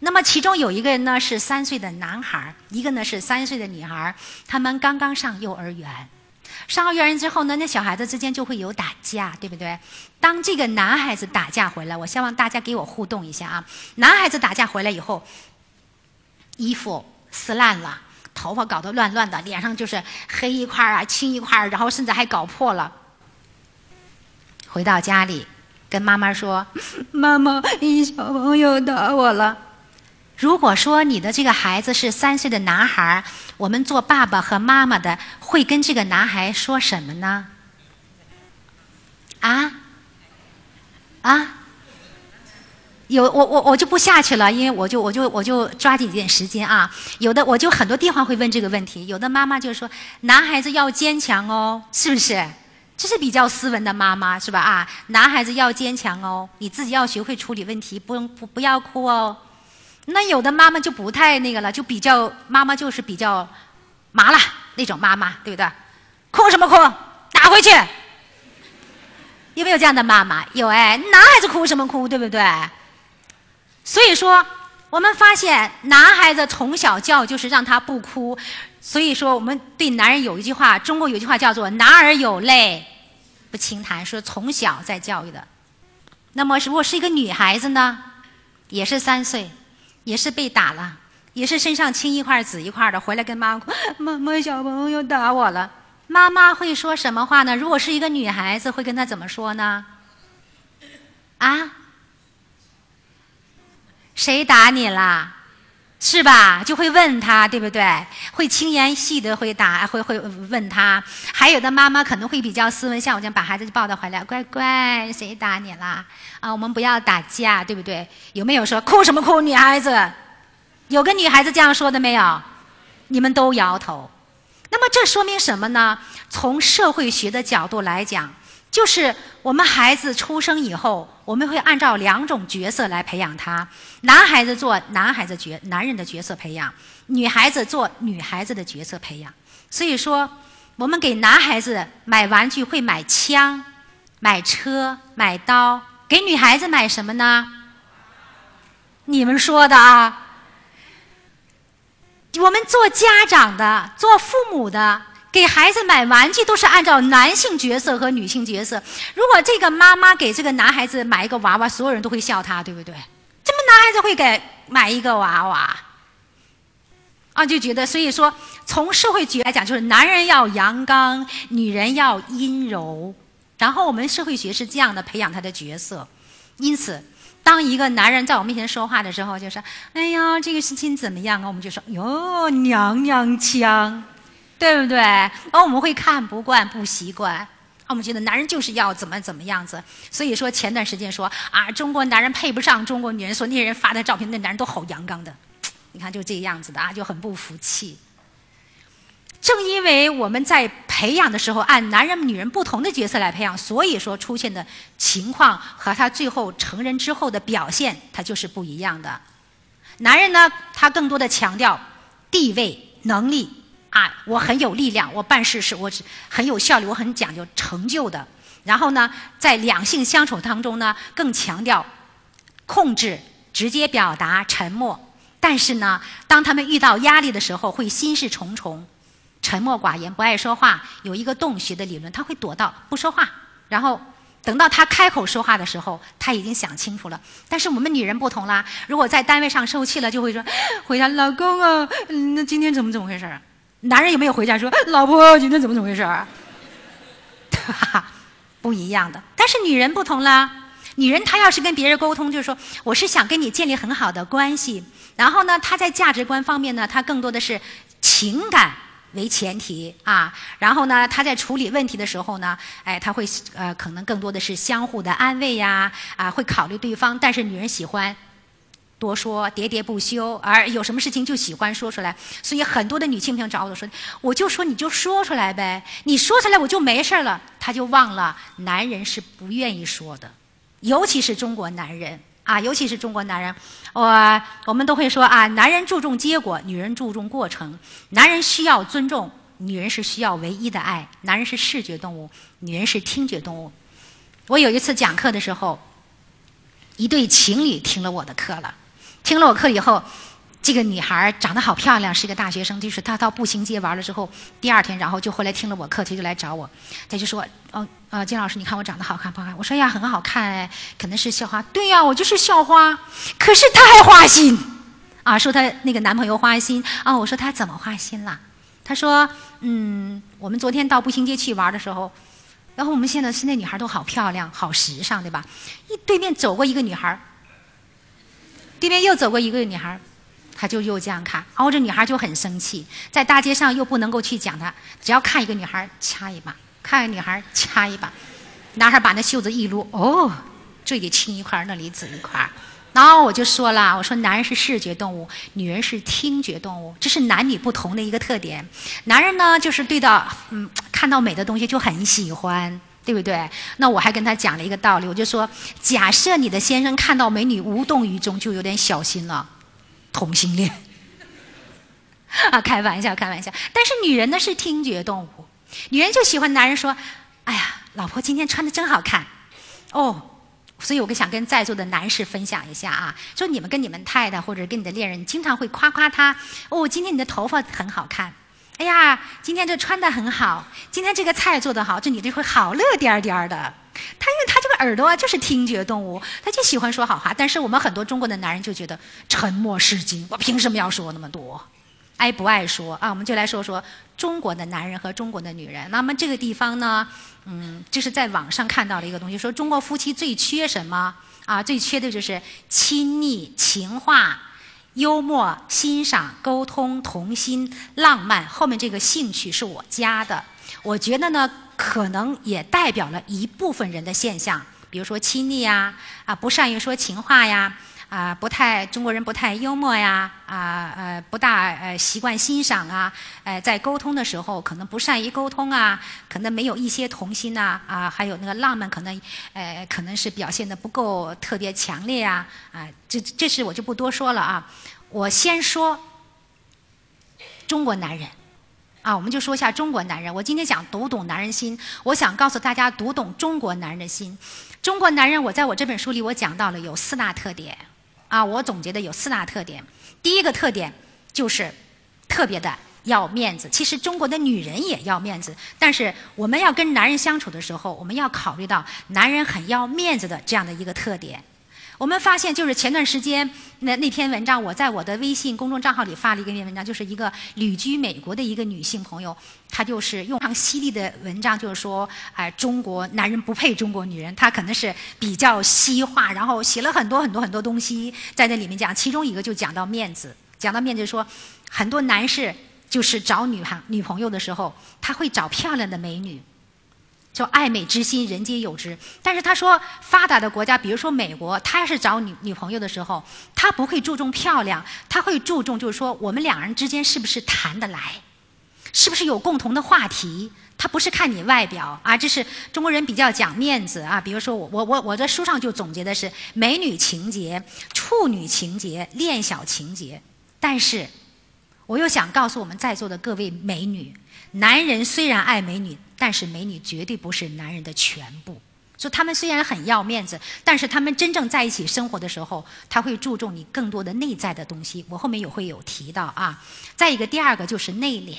那么其中有一个人呢是三岁的男孩，一个呢是三岁的女孩，他们刚刚上幼儿园。上幼儿园之后呢，那小孩子之间就会有打架，对不对？当这个男孩子打架回来，我希望大家给我互动一下啊！男孩子打架回来以后，衣服撕烂了，头发搞得乱乱的，脸上就是黑一块啊，青一块然后甚至还搞破了。回到家里，跟妈妈说：“妈妈，一小朋友打我了。”如果说你的这个孩子是三岁的男孩我们做爸爸和妈妈的会跟这个男孩说什么呢？啊？啊？有我我我就不下去了，因为我就我就我就抓紧点时间啊。有的我就很多地方会问这个问题，有的妈妈就说男孩子要坚强哦，是不是？这是比较斯文的妈妈是吧？啊，男孩子要坚强哦，你自己要学会处理问题，不用不不要哭哦。那有的妈妈就不太那个了，就比较妈妈就是比较麻了那种妈妈，对不对？哭什么哭？打回去！有没有这样的妈妈？有哎，男孩子哭什么哭？对不对？所以说，我们发现男孩子从小教就是让他不哭。所以说，我们对男人有一句话，中国有句话叫做“男儿有泪不轻弹”，说从小在教育的。那么，如果是一个女孩子呢，也是三岁。也是被打了，也是身上青一块紫一块的，回来跟妈妈 妈妈小朋友打我了。妈妈会说什么话呢？如果是一个女孩子，会跟她怎么说呢？啊？谁打你啦？是吧？就会问他，对不对？会轻言细的会打，会会问他。还有的妈妈可能会比较斯文，像我这样把孩子抱到怀里，乖乖，谁打你啦？啊，我们不要打架，对不对？有没有说哭什么哭？女孩子，有个女孩子这样说的没有？你们都摇头。那么这说明什么呢？从社会学的角度来讲。就是我们孩子出生以后，我们会按照两种角色来培养他：男孩子做男孩子角男人的角色培养，女孩子做女孩子的角色培养。所以说，我们给男孩子买玩具会买枪、买车、买刀；给女孩子买什么呢？你们说的啊？我们做家长的、做父母的。给孩子买玩具都是按照男性角色和女性角色。如果这个妈妈给这个男孩子买一个娃娃，所有人都会笑他，对不对？怎么男孩子会给买一个娃娃？啊，就觉得，所以说，从社会学来讲，就是男人要阳刚，女人要阴柔。然后我们社会学是这样的培养他的角色。因此，当一个男人在我面前说话的时候，就说：“哎呀，这个事情怎么样啊？”我们就说：“哟，娘娘腔。”对不对？而我们会看不惯、不习惯，我们觉得男人就是要怎么怎么样子。所以说前段时间说啊，中国男人配不上中国女人，说那些人发的照片，那男人都好阳刚的。你看就这个样子的啊，就很不服气。正因为我们在培养的时候按男人、女人不同的角色来培养，所以说出现的情况和他最后成人之后的表现，他就是不一样的。男人呢，他更多的强调地位、能力啊，我很有力量，我办事是我是很有效率，我很讲究成就的。然后呢，在两性相处当中呢，更强调控制、直接表达、沉默。但是呢，当他们遇到压力的时候，会心事重重。沉默寡言，不爱说话，有一个洞穴的理论，他会躲到不说话，然后等到他开口说话的时候，他已经想清楚了。但是我们女人不同啦，如果在单位上受气了，就会说回家，老公啊，那今天怎么怎么回事？男人有没有回家说老婆今天怎么怎么回事？哈哈，不一样的。但是女人不同啦，女人她要是跟别人沟通，就是说我是想跟你建立很好的关系，然后呢，她在价值观方面呢，她更多的是情感。为前提啊，然后呢，他在处理问题的时候呢，哎，他会呃，可能更多的是相互的安慰呀，啊，会考虑对方。但是女人喜欢多说，喋喋不休，而有什么事情就喜欢说出来。所以很多的女性朋友找我说，我就说你就说出来呗，你说出来我就没事了。他就忘了，男人是不愿意说的，尤其是中国男人。啊，尤其是中国男人，我我们都会说啊，男人注重结果，女人注重过程。男人需要尊重，女人是需要唯一的爱。男人是视觉动物，女人是听觉动物。我有一次讲课的时候，一对情侣听了我的课了，听了我课以后。这个女孩长得好漂亮，是一个大学生。就是她到步行街玩了之后，第二天，然后就回来听了我课，她就来找我。她就说：“哦，呃，金老师，你看我长得好看不好看？”我说：“呀，很好看，可能是校花。”对呀，我就是校花。可是她还花心，啊，说她那个男朋友花心啊。我说她怎么花心了？她说：“嗯，我们昨天到步行街去玩的时候，然后我们现在现在女孩都好漂亮，好时尚，对吧？一对面走过一个女孩，对面又走过一个女孩。”他就又这样看，然后这女孩就很生气，在大街上又不能够去讲他，只要看一个女孩掐一把，看一个女孩掐一把，男孩把那袖子一撸，哦，这里青一块，那里紫一块，然后我就说了，我说男人是视觉动物，女人是听觉动物，这是男女不同的一个特点。男人呢，就是对到嗯看到美的东西就很喜欢，对不对？那我还跟他讲了一个道理，我就说，假设你的先生看到美女无动于衷，就有点小心了。同性恋 啊，开玩笑，开玩笑。但是女人呢是听觉动物，女人就喜欢男人说：“哎呀，老婆今天穿的真好看。”哦，所以我想跟在座的男士分享一下啊，说你们跟你们太太或者跟你的恋人经常会夸夸他：“哦，今天你的头发很好看。”哎呀，今天这穿的很好，今天这个菜做得好，这女的会好乐颠颠的。他因为他这个耳朵啊，就是听觉动物，他就喜欢说好话。但是我们很多中国的男人就觉得沉默是金，我凭什么要说那么多？爱不爱说啊？我们就来说说中国的男人和中国的女人。那么这个地方呢，嗯，就是在网上看到了一个东西，说中国夫妻最缺什么啊？最缺的就是亲昵、情话、幽默、欣赏、沟通、童心、浪漫。后面这个兴趣是我加的。我觉得呢。可能也代表了一部分人的现象，比如说亲昵呀，啊不善于说情话呀，啊不太中国人不太幽默呀，啊呃不大呃习惯欣赏啊，呃在沟通的时候可能不善于沟通啊，可能没有一些童心呐，啊还有那个浪漫可能呃可能是表现的不够特别强烈啊，啊这这是我就不多说了啊，我先说中国男人。啊，我们就说一下中国男人。我今天讲读懂男人心，我想告诉大家读懂中国男人的心。中国男人，我在我这本书里我讲到了有四大特点。啊，我总结的有四大特点。第一个特点就是特别的要面子。其实中国的女人也要面子，但是我们要跟男人相处的时候，我们要考虑到男人很要面子的这样的一个特点。我们发现，就是前段时间那那篇文章，我在我的微信公众账号里发了一篇文章，就是一个旅居美国的一个女性朋友，她就是用非常犀利的文章，就是说，哎，中国男人不配中国女人，她可能是比较西化，然后写了很多很多很多东西在那里面讲，其中一个就讲到面子，讲到面子说，很多男士就是找女孩女朋友的时候，他会找漂亮的美女。就爱美之心，人皆有之。但是他说，发达的国家，比如说美国，他要是找女女朋友的时候，他不会注重漂亮，他会注重就是说，我们两人之间是不是谈得来，是不是有共同的话题。他不是看你外表啊，这是中国人比较讲面子啊。比如说我我我我在书上就总结的是美女情节、处女情节、恋小情节。但是，我又想告诉我们在座的各位美女，男人虽然爱美女。但是美女绝对不是男人的全部，所以他们虽然很要面子，但是他们真正在一起生活的时候，他会注重你更多的内在的东西。我后面也会有提到啊。再一个，第二个就是内敛，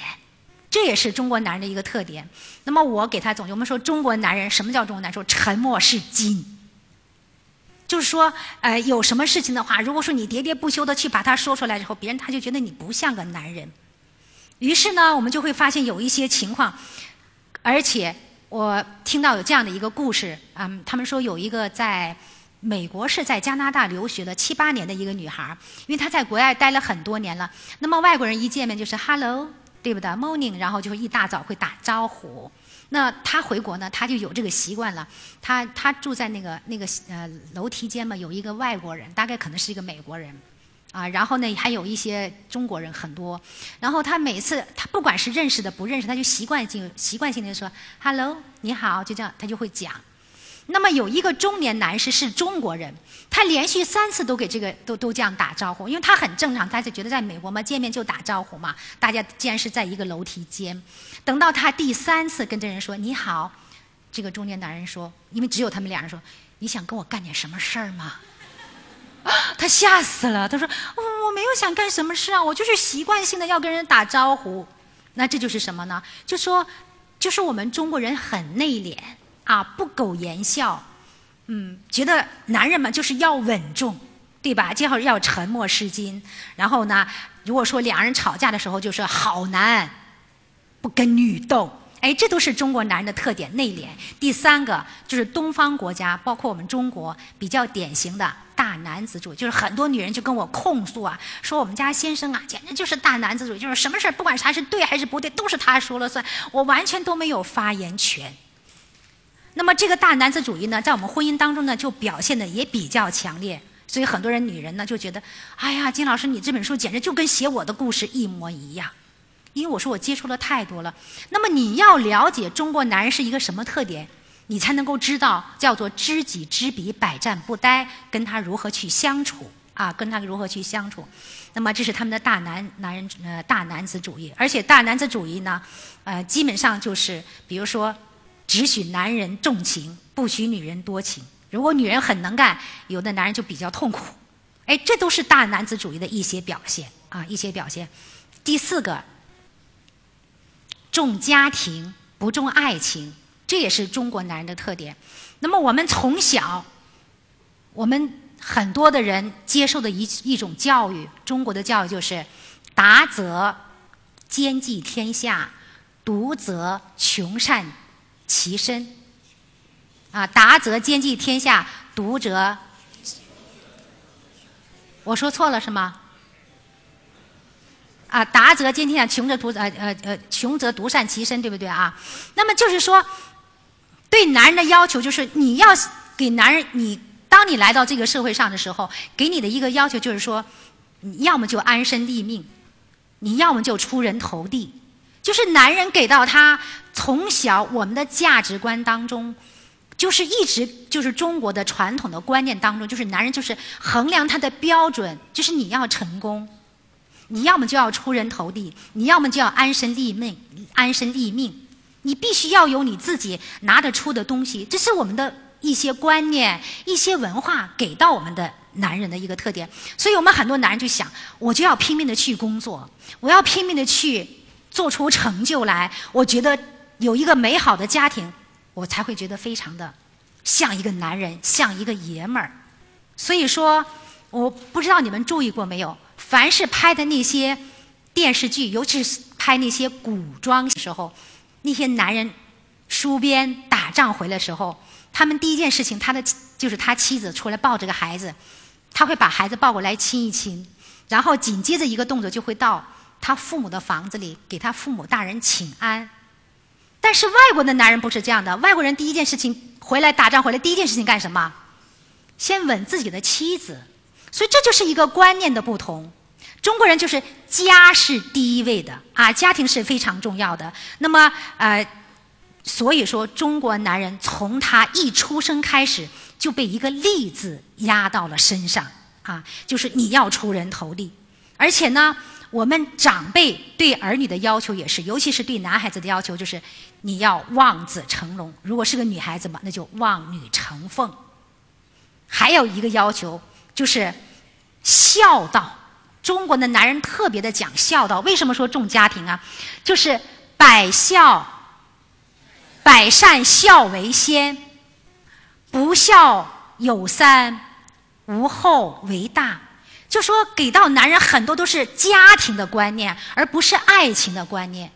这也是中国男人的一个特点。那么我给他总结，我们说中国男人什么叫中国男人？说沉默是金，就是说，呃，有什么事情的话，如果说你喋喋不休的去把它说出来之后，别人他就觉得你不像个男人。于是呢，我们就会发现有一些情况。而且我听到有这样的一个故事，嗯，他们说有一个在美国是在加拿大留学的七八年的一个女孩，因为她在国外待了很多年了。那么外国人一见面就是 Hello，对不对？Morning，然后就一大早会打招呼。那她回国呢，她就有这个习惯了。她她住在那个那个呃楼梯间嘛，有一个外国人，大概可能是一个美国人。啊，然后呢，还有一些中国人很多。然后他每次，他不管是认识的不认识，他就习惯性习惯性的说 “hello，你好”，就这样，他就会讲。那么有一个中年男士是中国人，他连续三次都给这个都都这样打招呼，因为他很正常，他就觉得在美国嘛，见面就打招呼嘛。大家既然是在一个楼梯间，等到他第三次跟这人说“你好”，这个中年男人说，因为只有他们俩人说：“你想跟我干点什么事儿吗？”他吓死了，他说：“我我没有想干什么事啊，我就是习惯性的要跟人打招呼。”那这就是什么呢？就说，就是我们中国人很内敛啊，不苟言笑，嗯，觉得男人嘛就是要稳重，对吧？最好要沉默是金。然后呢，如果说两人吵架的时候，就是好男，不跟女斗。哎，这都是中国男人的特点，内敛。第三个就是东方国家，包括我们中国比较典型的大男子主义，就是很多女人就跟我控诉啊，说我们家先生啊，简直就是大男子主义，就是什么事不管啥是对还是不对，都是他说了算，我完全都没有发言权。那么这个大男子主义呢，在我们婚姻当中呢，就表现的也比较强烈，所以很多人女人呢就觉得，哎呀，金老师，你这本书简直就跟写我的故事一模一样。因为我说我接触了太多了，那么你要了解中国男人是一个什么特点，你才能够知道叫做知己知彼，百战不殆，跟他如何去相处啊？跟他如何去相处？那么这是他们的大男男人呃大男子主义，而且大男子主义呢，呃基本上就是比如说，只许男人重情，不许女人多情。如果女人很能干，有的男人就比较痛苦。哎，这都是大男子主义的一些表现啊，一些表现。第四个。重家庭不重爱情，这也是中国男人的特点。那么我们从小，我们很多的人接受的一一种教育，中国的教育就是“达则兼济天下，独则穷善其身”。啊，“达则兼济天下，独则……我说错了是吗？啊，达则兼天下，穷则独呃呃呃，穷则独善其身，对不对啊？那么就是说，对男人的要求就是，你要给男人，你当你来到这个社会上的时候，给你的一个要求就是说，你要么就安身立命，你要么就出人头地。就是男人给到他从小我们的价值观当中，就是一直就是中国的传统的观念当中，就是男人就是衡量他的标准，就是你要成功。你要么就要出人头地，你要么就要安身立命，安身立命。你必须要有你自己拿得出的东西，这是我们的一些观念、一些文化给到我们的男人的一个特点。所以我们很多男人就想，我就要拼命的去工作，我要拼命的去做出成就来。我觉得有一个美好的家庭，我才会觉得非常的像一个男人，像一个爷们儿。所以说，我不知道你们注意过没有。凡是拍的那些电视剧，尤其是拍那些古装的时候，那些男人戍边打仗回来时候，他们第一件事情，他的就是他妻子出来抱着个孩子，他会把孩子抱过来亲一亲，然后紧接着一个动作就会到他父母的房子里给他父母大人请安。但是外国的男人不是这样的，外国人第一件事情回来打仗回来第一件事情干什么？先吻自己的妻子，所以这就是一个观念的不同。中国人就是家是第一位的啊，家庭是非常重要的。那么呃，所以说中国男人从他一出生开始就被一个立字压到了身上啊，就是你要出人头地，而且呢。我们长辈对儿女的要求也是，尤其是对男孩子的要求，就是你要望子成龙。如果是个女孩子嘛，那就望女成凤。还有一个要求就是孝道。中国的男人特别的讲孝道，为什么说重家庭啊？就是百孝、百善孝为先，不孝有三，无后为大。就说给到男人很多都是家庭的观念，而不是爱情的观念，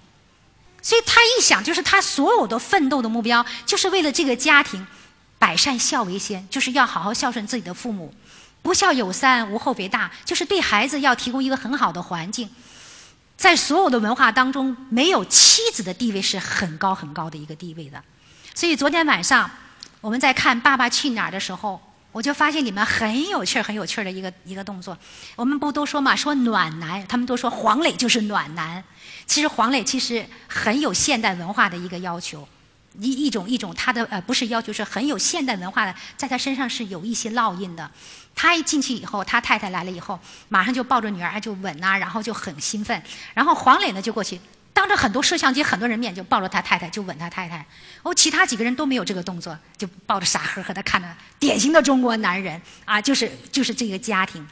所以他一想，就是他所有的奋斗的目标，就是为了这个家庭，百善孝为先，就是要好好孝顺自己的父母，不孝有三，无后为大，就是对孩子要提供一个很好的环境。在所有的文化当中，没有妻子的地位是很高很高的一个地位的。所以昨天晚上我们在看《爸爸去哪儿》的时候。我就发现你们很有趣儿、很有趣儿的一个一个动作。我们不都说嘛，说暖男，他们都说黄磊就是暖男。其实黄磊其实很有现代文化的一个要求，一一种一种他的呃不是要求，是很有现代文化的，在他身上是有一些烙印的。他一进去以后，他太太来了以后，马上就抱着女儿就吻呐，然后就很兴奋。然后黄磊呢就过去。当着很多摄像机、很多人面，就抱着他太太就吻他太太。哦，其他几个人都没有这个动作，就抱着傻呵呵的看着。典型的中国男人啊，就是就是这个家庭，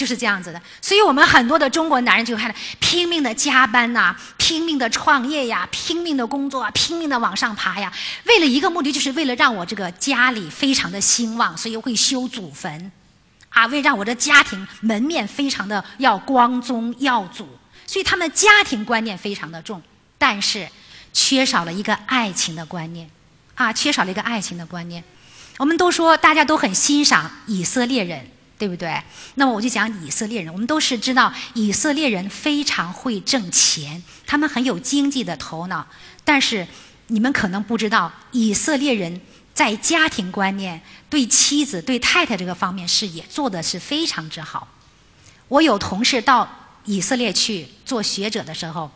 就是这样子的。所以我们很多的中国男人就看着拼命的加班呐，拼命的创业呀，拼命的工作，拼命的往上爬呀，为了一个目的，就是为了让我这个家里非常的兴旺，所以会修祖坟，啊，为让我的家庭门面非常的要光宗耀祖。所以他们家庭观念非常的重，但是缺少了一个爱情的观念，啊，缺少了一个爱情的观念。我们都说大家都很欣赏以色列人，对不对？那么我就讲以色列人，我们都是知道以色列人非常会挣钱，他们很有经济的头脑。但是你们可能不知道，以色列人在家庭观念、对妻子、对太太这个方面是也做的是非常之好。我有同事到。以色列去做学者的时候，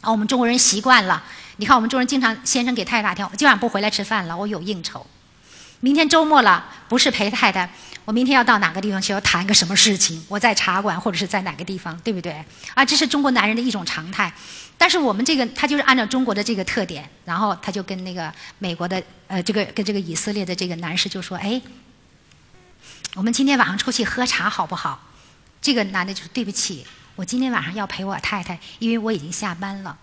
啊，我们中国人习惯了。你看，我们中国人经常先生给太太打电话，今晚不回来吃饭了，我有应酬。明天周末了，不是陪太太，我明天要到哪个地方去，要谈个什么事情？我在茶馆或者是在哪个地方，对不对？啊，这是中国男人的一种常态。但是我们这个他就是按照中国的这个特点，然后他就跟那个美国的呃这个跟这个以色列的这个男士就说：“哎，我们今天晚上出去喝茶好不好？”这个男的就说：“对不起，我今天晚上要陪我太太，因为我已经下班了。”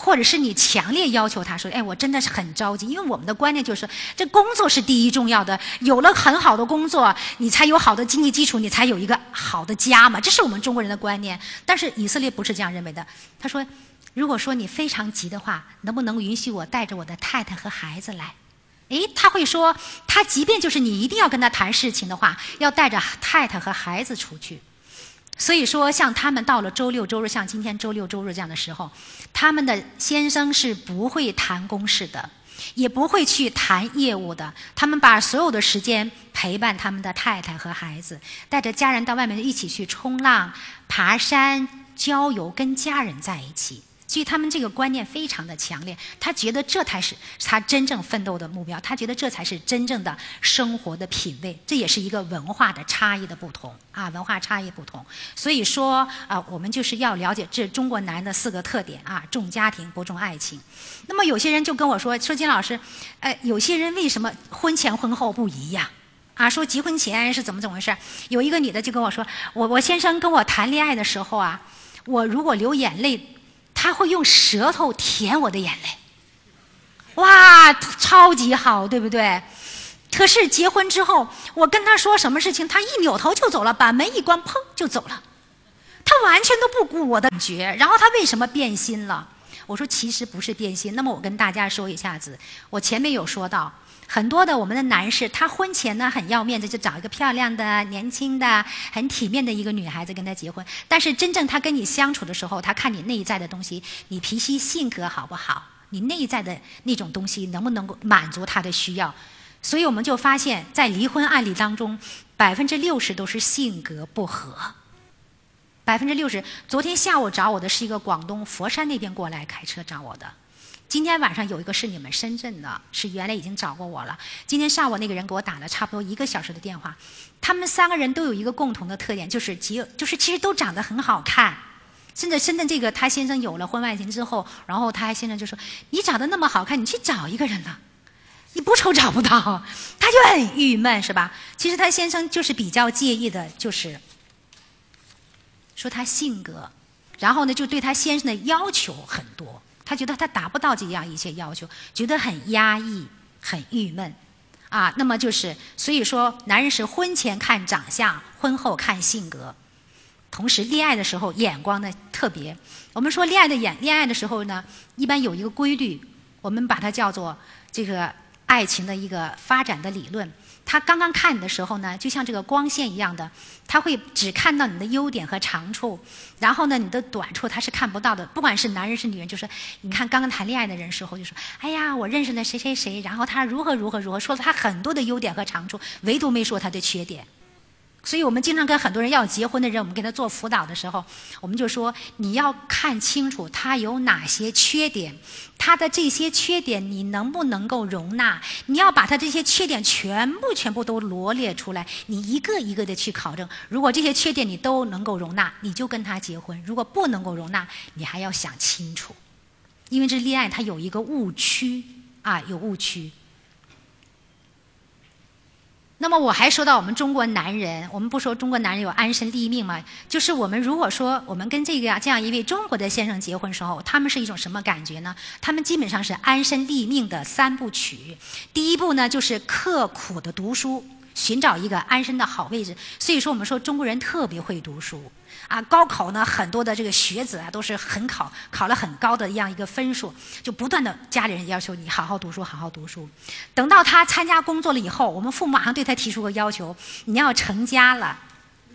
或者是你强烈要求他说：“哎，我真的是很着急，因为我们的观念就是这工作是第一重要的，有了很好的工作，你才有好的经济基础，你才有一个好的家嘛。”这是我们中国人的观念。但是以色列不是这样认为的。他说：“如果说你非常急的话，能不能允许我带着我的太太和孩子来？”诶，他会说，他即便就是你一定要跟他谈事情的话，要带着太太和孩子出去。所以说，像他们到了周六周日，像今天周六周日这样的时候，他们的先生是不会谈公事的，也不会去谈业务的。他们把所有的时间陪伴他们的太太和孩子，带着家人到外面一起去冲浪、爬山、郊游，跟家人在一起。所以他们这个观念非常的强烈，他觉得这才是他真正奋斗的目标，他觉得这才是真正的生活的品味，这也是一个文化的差异的不同啊，文化差异不同。所以说啊，我们就是要了解这中国男人的四个特点啊，重家庭不重爱情。那么有些人就跟我说，说金老师，呃，有些人为什么婚前婚后不一样？啊，说结婚前是怎么怎么回事？有一个女的就跟我说，我我先生跟我谈恋爱的时候啊，我如果流眼泪。他会用舌头舔我的眼泪，哇，超级好，对不对？可是结婚之后，我跟他说什么事情，他一扭头就走了，把门一关，砰就走了，他完全都不顾我的感觉。然后他为什么变心了？我说其实不是变心。那么我跟大家说一下子，我前面有说到，很多的我们的男士，他婚前呢很要面子，就找一个漂亮的、年轻的、很体面的一个女孩子跟他结婚。但是真正他跟你相处的时候，他看你内在的东西，你脾气性格好不好，你内在的那种东西能不能够满足他的需要。所以我们就发现，在离婚案例当中，百分之六十都是性格不合。百分之六十，昨天下午找我的是一个广东佛山那边过来开车找我的。今天晚上有一个是你们深圳的，是原来已经找过我了。今天上午那个人给我打了差不多一个小时的电话，他们三个人都有一个共同的特点，就是极，就是其实都长得很好看。甚至深圳这个他先生有了婚外情之后，然后他先生就说：“你长得那么好看，你去找一个人了，你不愁找不到。” 他就很郁闷，是吧？其实他先生就是比较介意的，就是说他性格，然后呢就对他先生的要求很多。他觉得他达不到这样一些要求，觉得很压抑、很郁闷，啊，那么就是，所以说，男人是婚前看长相，婚后看性格，同时恋爱的时候眼光呢特别。我们说恋爱的眼，恋爱的时候呢，一般有一个规律，我们把它叫做这个爱情的一个发展的理论。他刚刚看你的时候呢，就像这个光线一样的，他会只看到你的优点和长处，然后呢，你的短处他是看不到的。不管是男人是女人，就是你看刚刚谈恋爱的人时候，就说：“哎呀，我认识了谁谁谁，然后他如何如何如何，说了他很多的优点和长处，唯独没说他的缺点。”所以我们经常跟很多人要结婚的人，我们给他做辅导的时候，我们就说你要看清楚他有哪些缺点，他的这些缺点你能不能够容纳？你要把他这些缺点全部全部都罗列出来，你一个一个的去考证。如果这些缺点你都能够容纳，你就跟他结婚；如果不能够容纳，你还要想清楚，因为这恋爱它有一个误区啊，有误区。那么我还说到我们中国男人，我们不说中国男人有安身立命吗？就是我们如果说我们跟这个这样一位中国的先生结婚时候，他们是一种什么感觉呢？他们基本上是安身立命的三部曲。第一步呢，就是刻苦的读书。寻找一个安身的好位置，所以说我们说中国人特别会读书啊。高考呢，很多的这个学子啊，都是很考考了很高的一样一个分数，就不断的家里人要求你好好读书，好好读书。等到他参加工作了以后，我们父母马上对他提出个要求：你要成家了。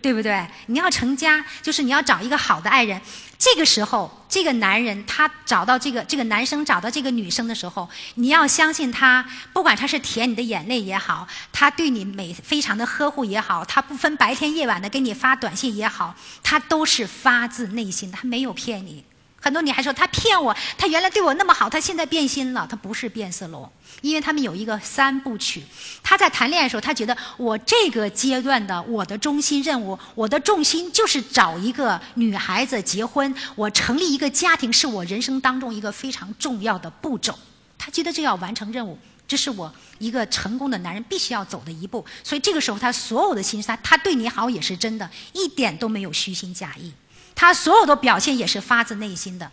对不对？你要成家，就是你要找一个好的爱人。这个时候，这个男人他找到这个这个男生找到这个女生的时候，你要相信他，不管他是舔你的眼泪也好，他对你每非常的呵护也好，他不分白天夜晚的给你发短信也好，他都是发自内心，他没有骗你。很多女孩说他骗我，他原来对我那么好，他现在变心了，他不是变色龙，因为他们有一个三部曲。他在谈恋爱的时候，他觉得我这个阶段的我的中心任务，我的重心就是找一个女孩子结婚，我成立一个家庭是我人生当中一个非常重要的步骤。他觉得这要完成任务，这是我一个成功的男人必须要走的一步。所以这个时候，他所有的心思，他他对你好也是真的，一点都没有虚心假意。他所有的表现也是发自内心的，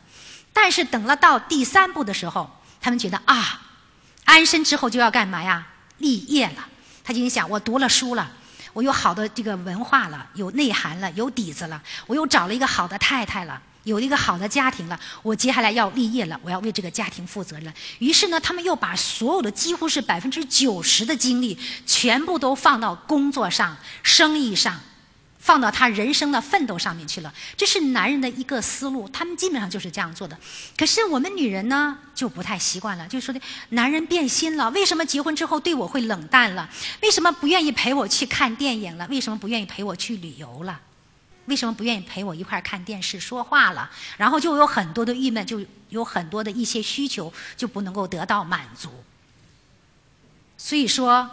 但是等了到第三步的时候，他们觉得啊，安身之后就要干嘛呀？立业了。他就想，我读了书了，我有好的这个文化了，有内涵了，有底子了，我又找了一个好的太太了，有一个好的家庭了，我接下来要立业了，我要为这个家庭负责了。于是呢，他们又把所有的几乎是百分之九十的精力，全部都放到工作上、生意上。放到他人生的奋斗上面去了，这是男人的一个思路，他们基本上就是这样做的。可是我们女人呢，就不太习惯了，就说的男人变心了，为什么结婚之后对我会冷淡了？为什么不愿意陪我去看电影了？为什么不愿意陪我去旅游了？为什么不愿意陪我一块儿看电视说话了？然后就有很多的郁闷，就有很多的一些需求就不能够得到满足。所以说。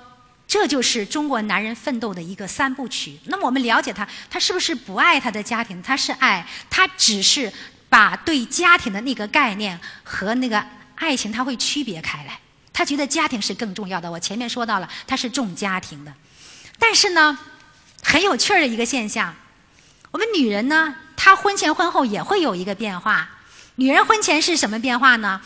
这就是中国男人奋斗的一个三部曲。那么我们了解他，他是不是不爱他的家庭？他是爱，他只是把对家庭的那个概念和那个爱情他会区别开来。他觉得家庭是更重要的。我前面说到了，他是重家庭的。但是呢，很有趣儿的一个现象，我们女人呢，她婚前婚后也会有一个变化。女人婚前是什么变化呢？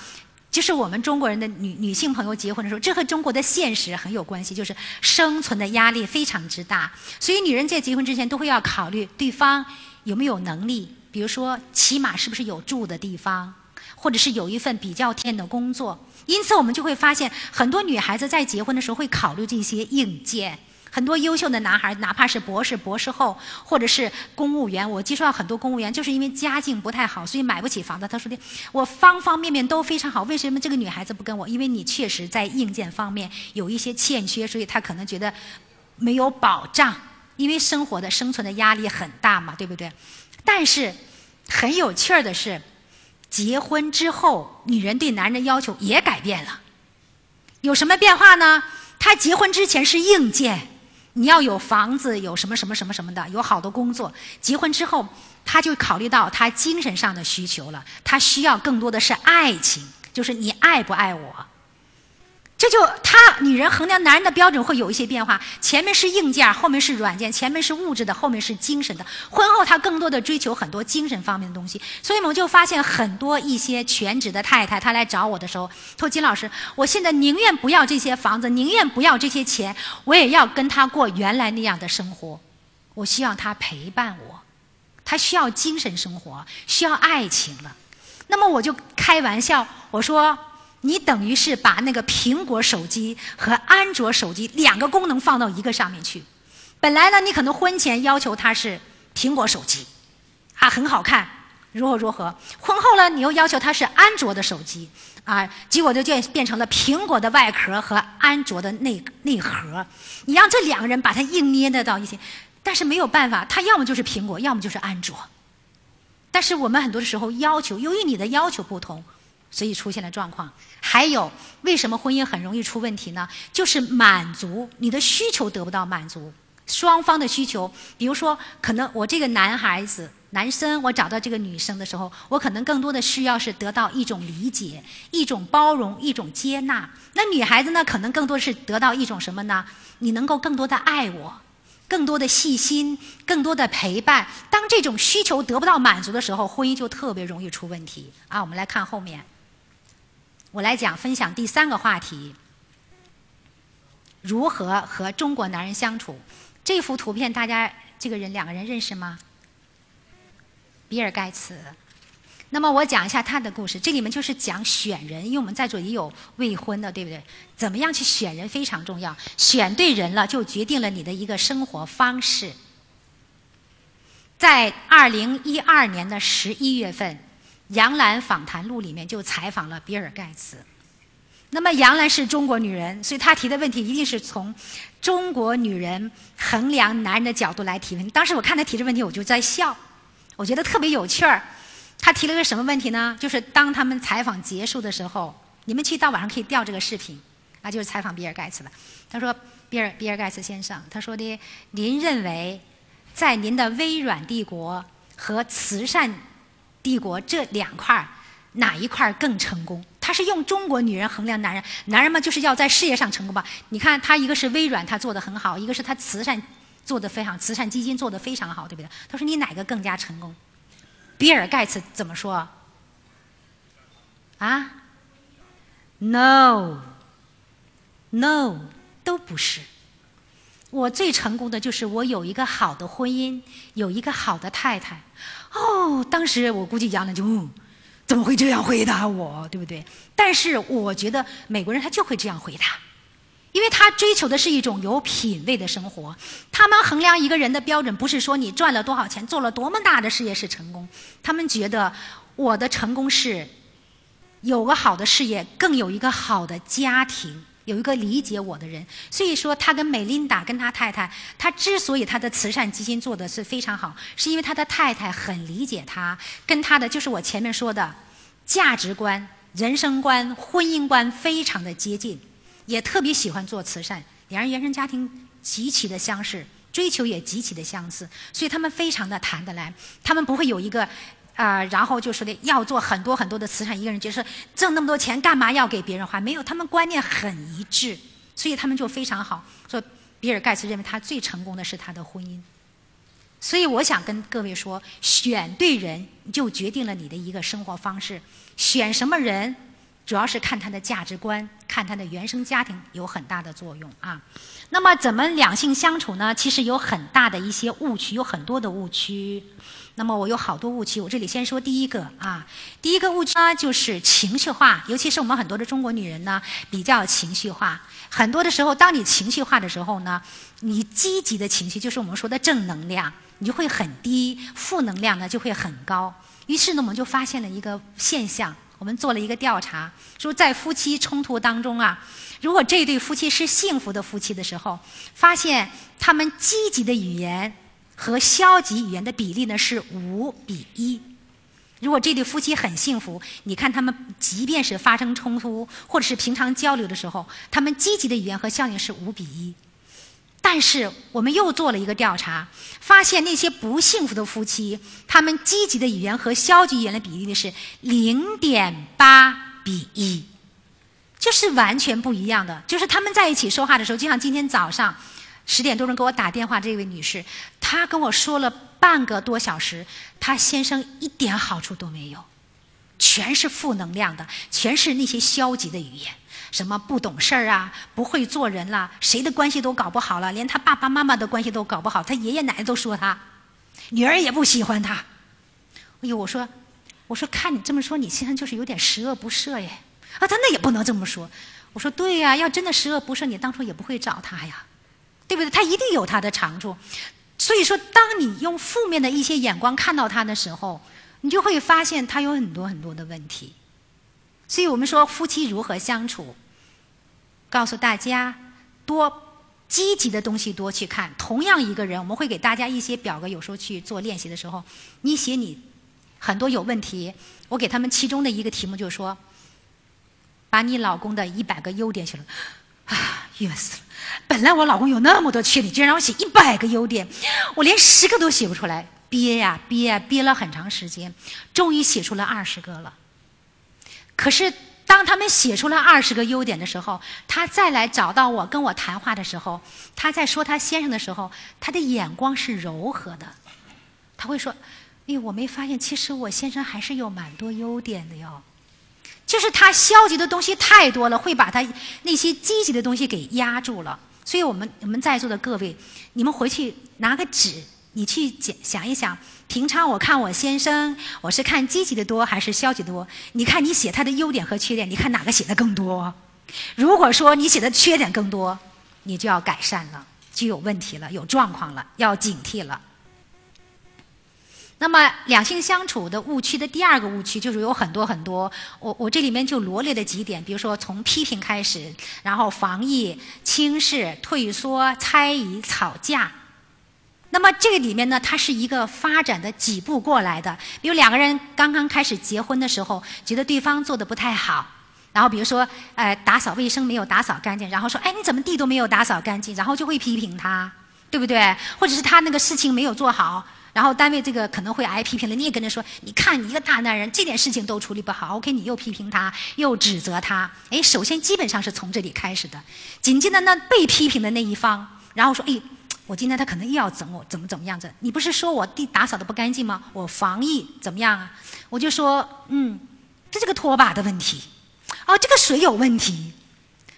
就是我们中国人的女女性朋友结婚的时候，这和中国的现实很有关系。就是生存的压力非常之大，所以女人在结婚之前都会要考虑对方有没有能力，比如说起码是不是有住的地方，或者是有一份比较天的工作。因此，我们就会发现，很多女孩子在结婚的时候会考虑这些硬件。很多优秀的男孩，哪怕是博士、博士后，或者是公务员，我接触到很多公务员，就是因为家境不太好，所以买不起房子。他说的，我方方面面都非常好，为什么这个女孩子不跟我？因为你确实在硬件方面有一些欠缺，所以他可能觉得没有保障，因为生活的生存的压力很大嘛，对不对？但是很有趣儿的是，结婚之后，女人对男人的要求也改变了。有什么变化呢？他结婚之前是硬件。你要有房子，有什么什么什么什么的，有好多工作。结婚之后，他就考虑到他精神上的需求了，他需要更多的是爱情，就是你爱不爱我。这就他女人衡量男人的标准会有一些变化，前面是硬件，后面是软件，前面是物质的，后面是精神的。婚后他更多的追求很多精神方面的东西，所以我们就发现很多一些全职的太太，她来找我的时候，说金老师，我现在宁愿不要这些房子，宁愿不要这些钱，我也要跟他过原来那样的生活。我希望他陪伴我，他需要精神生活，需要爱情了。那么我就开玩笑，我说。你等于是把那个苹果手机和安卓手机两个功能放到一个上面去。本来呢，你可能婚前要求它是苹果手机，啊，很好看，如何如何。婚后呢，你又要求它是安卓的手机，啊，结果就变变成了苹果的外壳和安卓的内内核。你让这两个人把它硬捏得到一起，但是没有办法，它要么就是苹果，要么就是安卓。但是我们很多的时候要求，由于你的要求不同。所以出现了状况，还有为什么婚姻很容易出问题呢？就是满足你的需求得不到满足，双方的需求，比如说，可能我这个男孩子、男生，我找到这个女生的时候，我可能更多的需要是得到一种理解、一种包容、一种接纳。那女孩子呢，可能更多是得到一种什么呢？你能够更多的爱我，更多的细心，更多的陪伴。当这种需求得不到满足的时候，婚姻就特别容易出问题啊！我们来看后面。我来讲分享第三个话题：如何和中国男人相处。这幅图片大家这个人两个人认识吗？比尔盖茨。那么我讲一下他的故事。这里面就是讲选人，因为我们在座也有未婚的，对不对？怎么样去选人非常重要，选对人了就决定了你的一个生活方式。在二零一二年的十一月份。杨澜访谈录里面就采访了比尔盖茨。那么杨澜是中国女人，所以她提的问题一定是从中国女人衡量男人的角度来提问。当时我看她提这问题，我就在笑，我觉得特别有趣儿。她提了个什么问题呢？就是当他们采访结束的时候，你们去到网上可以调这个视频，啊，就是采访比尔盖茨的。他说：“比尔比尔盖茨先生，他说的，您认为在您的微软帝国和慈善。”帝国这两块哪一块更成功？他是用中国女人衡量男人，男人嘛就是要在事业上成功吧？你看他一个是微软，他做的很好；一个是他慈善做的非常，慈善基金做的非常好，对不对？他说你哪个更加成功？比尔盖茨怎么说？啊？No，No，都不是。我最成功的就是我有一个好的婚姻，有一个好的太太。哦，当时我估计杨澜就，怎么会这样回答我，对不对？但是我觉得美国人他就会这样回答，因为他追求的是一种有品位的生活。他们衡量一个人的标准不是说你赚了多少钱，做了多么大的事业是成功，他们觉得我的成功是有个好的事业，更有一个好的家庭。有一个理解我的人，所以说他跟美琳达跟他太太，他之所以他的慈善基金做的是非常好，是因为他的太太很理解他，跟他的就是我前面说的价值观、人生观、婚姻观非常的接近，也特别喜欢做慈善，两人原生家庭极其的相似，追求也极其的相似，所以他们非常的谈得来，他们不会有一个。啊，然后就说的要做很多很多的慈善，一个人就是挣那么多钱，干嘛要给别人花？没有，他们观念很一致，所以他们就非常好。说比尔盖茨认为他最成功的是他的婚姻，所以我想跟各位说，选对人就决定了你的一个生活方式。选什么人，主要是看他的价值观，看他的原生家庭有很大的作用啊。那么怎么两性相处呢？其实有很大的一些误区，有很多的误区。那么我有好多误区，我这里先说第一个啊。第一个误区呢，就是情绪化，尤其是我们很多的中国女人呢，比较情绪化。很多的时候，当你情绪化的时候呢，你积极的情绪就是我们说的正能量，你就会很低；负能量呢就会很高。于是呢，我们就发现了一个现象，我们做了一个调查，说在夫妻冲突当中啊，如果这对夫妻是幸福的夫妻的时候，发现他们积极的语言。和消极语言的比例呢是五比一。如果这对夫妻很幸福，你看他们即便是发生冲突或者是平常交流的时候，他们积极的语言和效应是五比一。但是我们又做了一个调查，发现那些不幸福的夫妻，他们积极的语言和消极语言的比例呢是零点八比一，就是完全不一样的。就是他们在一起说话的时候，就像今天早上。十点多钟给我打电话，这位女士，她跟我说了半个多小时，她先生一点好处都没有，全是负能量的，全是那些消极的语言，什么不懂事儿啊，不会做人了，谁的关系都搞不好了，连他爸爸妈妈的关系都搞不好，他爷爷奶奶都说他，女儿也不喜欢他。哎呦，我说，我说看你这么说，你先生就是有点十恶不赦耶。啊，他那也不能这么说。我说对呀，要真的十恶不赦，你当初也不会找他呀。对不对？他一定有他的长处，所以说，当你用负面的一些眼光看到他的时候，你就会发现他有很多很多的问题。所以我们说夫妻如何相处，告诉大家多积极的东西多去看。同样一个人，我们会给大家一些表格，有时候去做练习的时候，你写你很多有问题，我给他们其中的一个题目就是说，把你老公的一百个优点写了，啊，冤死了。本来我老公有那么多缺点，居然让我写一百个优点，我连十个都写不出来，憋呀憋呀憋了很长时间，终于写出了二十个了。可是当他们写出了二十个优点的时候，他再来找到我跟我谈话的时候，他在说他先生的时候，他的眼光是柔和的，他会说：“哎，我没发现，其实我先生还是有蛮多优点的哟。”就是他消极的东西太多了，会把他那些积极的东西给压住了。所以我们我们在座的各位，你们回去拿个纸，你去想想一想，平常我看我先生，我是看积极的多还是消极的多？你看你写他的优点和缺点，你看哪个写的更多？如果说你写的缺点更多，你就要改善了，就有问题了，有状况了，要警惕了。那么两性相处的误区的第二个误区就是有很多很多，我我这里面就罗列了几点，比如说从批评开始，然后防疫、轻视、退缩、猜疑、吵架。那么这个里面呢，它是一个发展的几步过来的。比如两个人刚刚开始结婚的时候，觉得对方做的不太好，然后比如说，呃，打扫卫生没有打扫干净，然后说，哎，你怎么地都没有打扫干净，然后就会批评他，对不对？或者是他那个事情没有做好。然后单位这个可能会挨批评了，你也跟他说，你看你一个大男人，这点事情都处理不好，OK，你又批评他，又指责他，哎，首先基本上是从这里开始的，紧接着那被批评的那一方，然后说，哎，我今天他可能又要整我，怎么怎么样子？你不是说我地打扫的不干净吗？我防疫怎么样啊？我就说，嗯，这是个拖把的问题，哦，这个水有问题，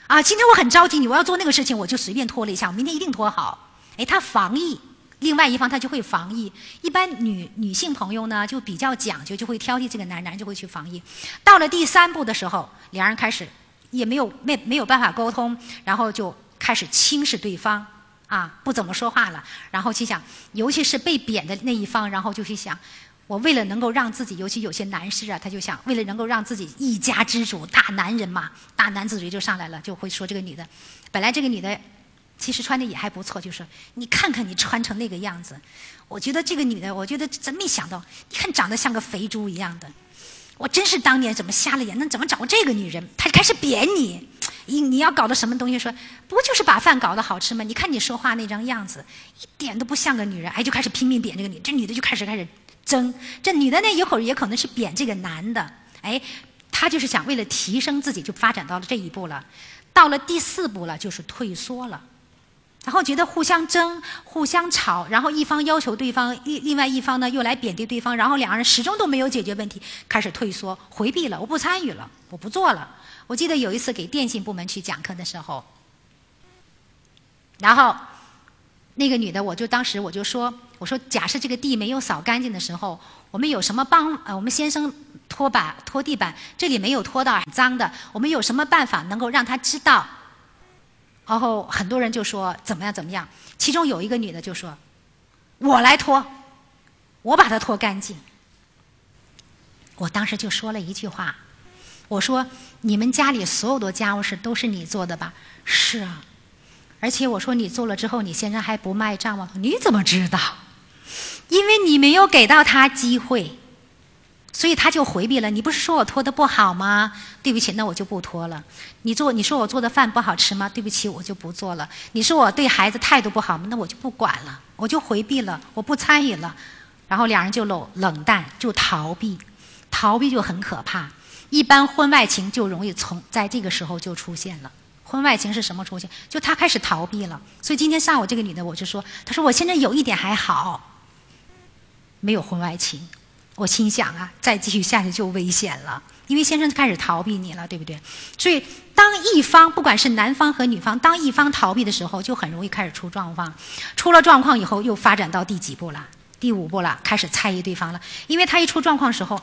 啊，今天我很着急，你我要做那个事情，我就随便拖了一下，我明天一定拖好，哎，他防疫。另外一方他就会防疫，一般女女性朋友呢就比较讲究，就会挑剔这个男，男人就会去防疫。到了第三步的时候，两人开始也没有没没有办法沟通，然后就开始轻视对方，啊，不怎么说话了。然后去想，尤其是被贬的那一方，然后就去想，我为了能够让自己，尤其有些男士啊，他就想为了能够让自己一家之主，大男人嘛，大男子主义就上来了，就会说这个女的，本来这个女的。其实穿的也还不错，就是你看看你穿成那个样子，我觉得这个女的，我觉得真没想到，你看长得像个肥猪一样的，我真是当年怎么瞎了眼，那怎么找这个女人？他就开始贬你，你你要搞的什么东西？说不就是把饭搞得好吃吗？你看你说话那张样子，一点都不像个女人，哎，就开始拼命贬这个女，这女的就开始开始争，这女的那一会儿也可能是贬这个男的，哎，她就是想为了提升自己，就发展到了这一步了，到了第四步了，就是退缩了。然后觉得互相争、互相吵，然后一方要求对方，另另外一方呢又来贬低对方，然后两个人始终都没有解决问题，开始退缩、回避了，我不参与了，我不做了。我记得有一次给电信部门去讲课的时候，然后那个女的，我就当时我就说，我说假设这个地没有扫干净的时候，我们有什么帮？呃，我们先生拖把拖地板，这里没有拖到很脏的，我们有什么办法能够让他知道？然后很多人就说怎么样怎么样，其中有一个女的就说：“我来拖，我把它拖干净。”我当时就说了一句话，我说：“你们家里所有的家务事都是你做的吧？”是啊，而且我说你做了之后，你先生还不卖账吗？你怎么知道？因为你没有给到他机会。所以他就回避了。你不是说我拖的不好吗？对不起，那我就不拖了。你做，你说我做的饭不好吃吗？对不起，我就不做了。你说我对孩子态度不好吗？那我就不管了，我就回避了，我不参与了。然后两人就冷冷淡，就逃避，逃避就很可怕。一般婚外情就容易从在这个时候就出现了。婚外情是什么出现？就他开始逃避了。所以今天上午这个女的我就说，她说我现在有一点还好，没有婚外情。我心想啊，再继续下去就危险了，因为先生开始逃避你了，对不对？所以，当一方不管是男方和女方，当一方逃避的时候，就很容易开始出状况。出了状况以后，又发展到第几步了？第五步了，开始猜疑对方了。因为他一出状况时候，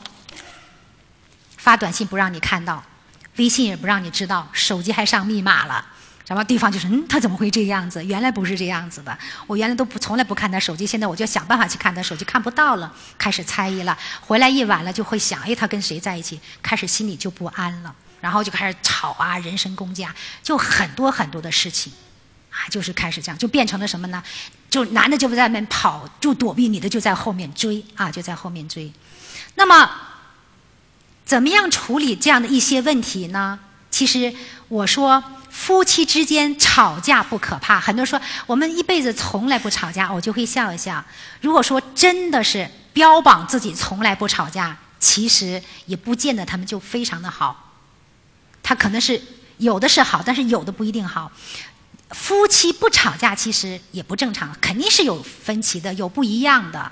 发短信不让你看到，微信也不让你知道，手机还上密码了。什么对方就说：“嗯，他怎么会这样子？原来不是这样子的。我原来都不从来不看他手机，现在我就想办法去看他手机，看不到了，开始猜疑了。回来一晚了，就会想：哎，他跟谁在一起？开始心里就不安了，然后就开始吵啊，人身攻击啊，就很多很多的事情，啊，就是开始这样，就变成了什么呢？就男的就在外面跑，就躲避，女的就在后面追啊，就在后面追。那么，怎么样处理这样的一些问题呢？其实我说。”夫妻之间吵架不可怕，很多人说我们一辈子从来不吵架，我就会笑一笑。如果说真的是标榜自己从来不吵架，其实也不见得他们就非常的好。他可能是有的是好，但是有的不一定好。夫妻不吵架其实也不正常，肯定是有分歧的，有不一样的。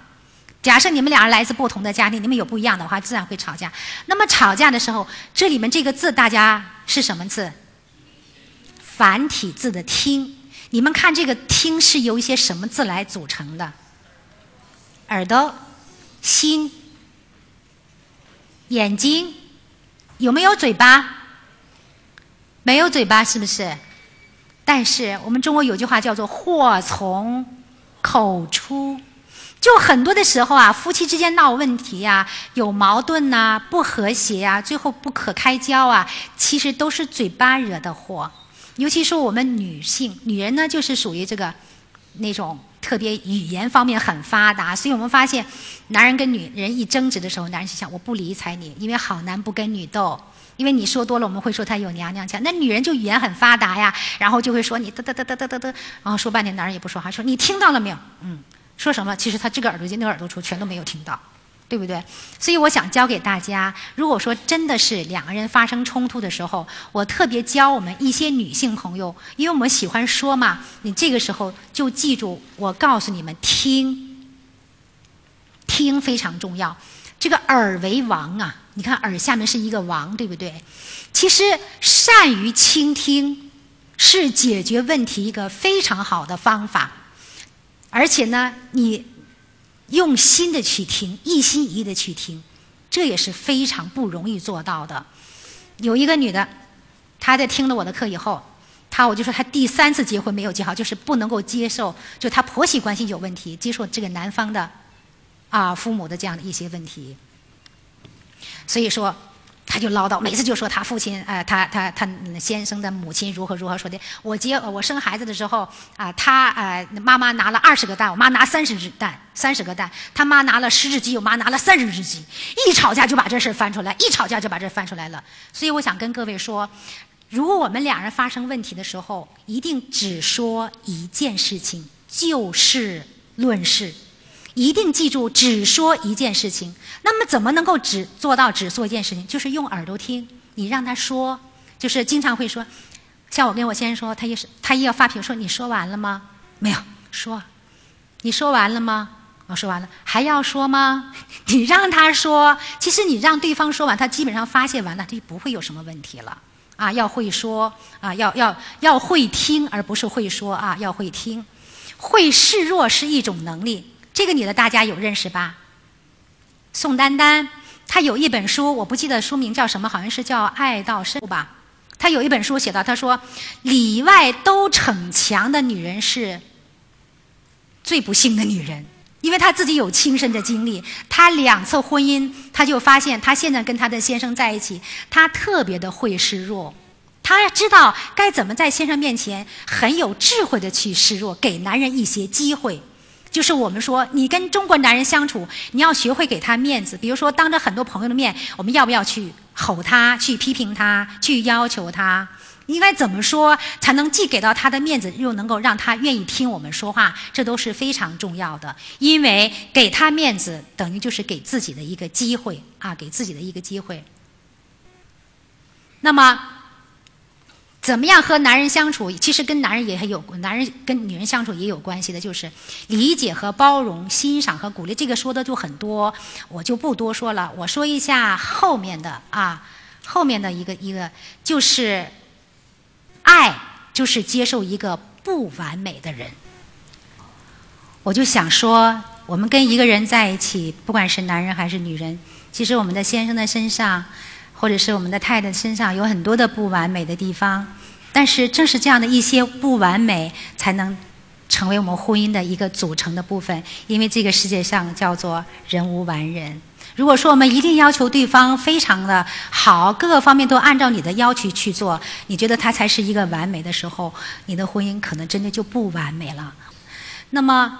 假设你们俩人来自不同的家庭，你们有不一样的话，自然会吵架。那么吵架的时候，这里面这个字大家是什么字？繁体字的“听”，你们看这个“听”是由一些什么字来组成的？耳朵、心、眼睛，有没有嘴巴？没有嘴巴，是不是？但是我们中国有句话叫做“祸从口出”，就很多的时候啊，夫妻之间闹问题呀，有矛盾呐，不和谐呀，最后不可开交啊，其实都是嘴巴惹的祸。尤其说我们女性，女人呢就是属于这个那种特别语言方面很发达，所以我们发现，男人跟女人一争执的时候，男人就想我不理睬你，因为好男不跟女斗，因为你说多了，我们会说他有娘娘腔。那女人就语言很发达呀，然后就会说你嘚嘚嘚嘚嘚嘚嘚，然后说半天，男人也不说话，说你听到了没有？嗯，说什么？其实他这个耳朵进那个耳朵出，全都没有听到。对不对？所以我想教给大家，如果说真的是两个人发生冲突的时候，我特别教我们一些女性朋友，因为我们喜欢说嘛，你这个时候就记住，我告诉你们，听，听非常重要。这个耳为王啊，你看耳下面是一个王，对不对？其实善于倾听是解决问题一个非常好的方法，而且呢，你。用心的去听，一心一意的去听，这也是非常不容易做到的。有一个女的，她在听了我的课以后，她我就说她第三次结婚没有结好，就是不能够接受，就她婆媳关系有问题，接受这个男方的啊父母的这样的一些问题，所以说。他就唠叨，每次就说他父亲，呃，他他他先生的母亲如何如何说的。我接我生孩子的时候，啊，他呃妈妈拿了二十个蛋，我妈拿三十只蛋，三十个蛋，他妈拿了十只鸡，我妈拿了三十只鸡，一吵架就把这事翻出来，一吵架就把这翻出来了。所以我想跟各位说，如果我们两人发生问题的时候，一定只说一件事情，就事论事。一定记住，只说一件事情。那么，怎么能够只做到只做一件事情？就是用耳朵听，你让他说，就是经常会说，像我跟我先生说，他一是他一要发脾气，说你说完了吗？没有说。你说完了吗？我说完了，还要说吗？你让他说，其实你让对方说完，他基本上发泄完了，他就不会有什么问题了。啊，要会说啊，要要要会听，而不是会说啊，要会听。会示弱是一种能力，这个女的大家有认识吧？宋丹丹，她有一本书，我不记得书名叫什么，好像是叫《爱到深处》吧。她有一本书写到，她说里外都逞强的女人是最不幸的女人。因为她自己有亲身的经历，她两次婚姻，她就发现她现在跟她的先生在一起，她特别的会示弱，她知道该怎么在先生面前很有智慧的去示弱，给男人一些机会。就是我们说，你跟中国男人相处，你要学会给他面子。比如说，当着很多朋友的面，我们要不要去吼他、去批评他、去要求他？应该怎么说才能既给到他的面子，又能够让他愿意听我们说话？这都是非常重要的。因为给他面子，等于就是给自己的一个机会啊，给自己的一个机会。那么，怎么样和男人相处？其实跟男人也很有，男人跟女人相处也有关系的，就是理解和包容、欣赏和鼓励。这个说的就很多，我就不多说了。我说一下后面的啊，后面的一个一个就是。爱就是接受一个不完美的人。我就想说，我们跟一个人在一起，不管是男人还是女人，其实我们的先生的身上，或者是我们的太太身上有很多的不完美的地方。但是正是这样的一些不完美，才能成为我们婚姻的一个组成的部分。因为这个世界上叫做人无完人。如果说我们一定要求对方非常的好，各个方面都按照你的要求去做，你觉得他才是一个完美的时候，你的婚姻可能真的就不完美了。那么，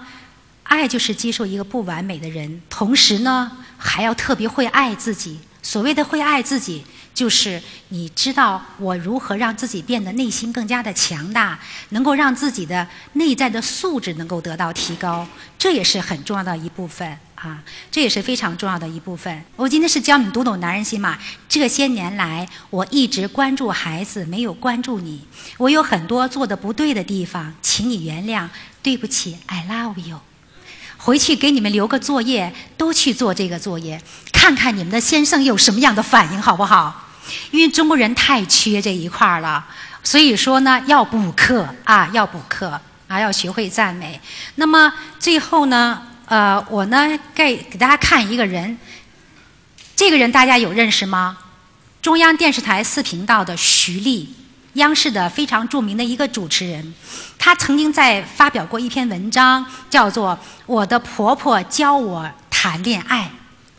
爱就是接受一个不完美的人，同时呢，还要特别会爱自己。所谓的会爱自己，就是你知道我如何让自己变得内心更加的强大，能够让自己的内在的素质能够得到提高，这也是很重要的一部分啊，这也是非常重要的一部分。我今天是教你读懂男人心嘛？这些年来，我一直关注孩子，没有关注你。我有很多做的不对的地方，请你原谅，对不起，I love you。回去给你们留个作业，都去做这个作业，看看你们的先生有什么样的反应，好不好？因为中国人太缺这一块了，所以说呢，要补课啊，要补课啊，要学会赞美。那么最后呢，呃，我呢给给大家看一个人，这个人大家有认识吗？中央电视台四频道的徐丽。央视的非常著名的一个主持人，她曾经在发表过一篇文章，叫做《我的婆婆教我谈恋爱》。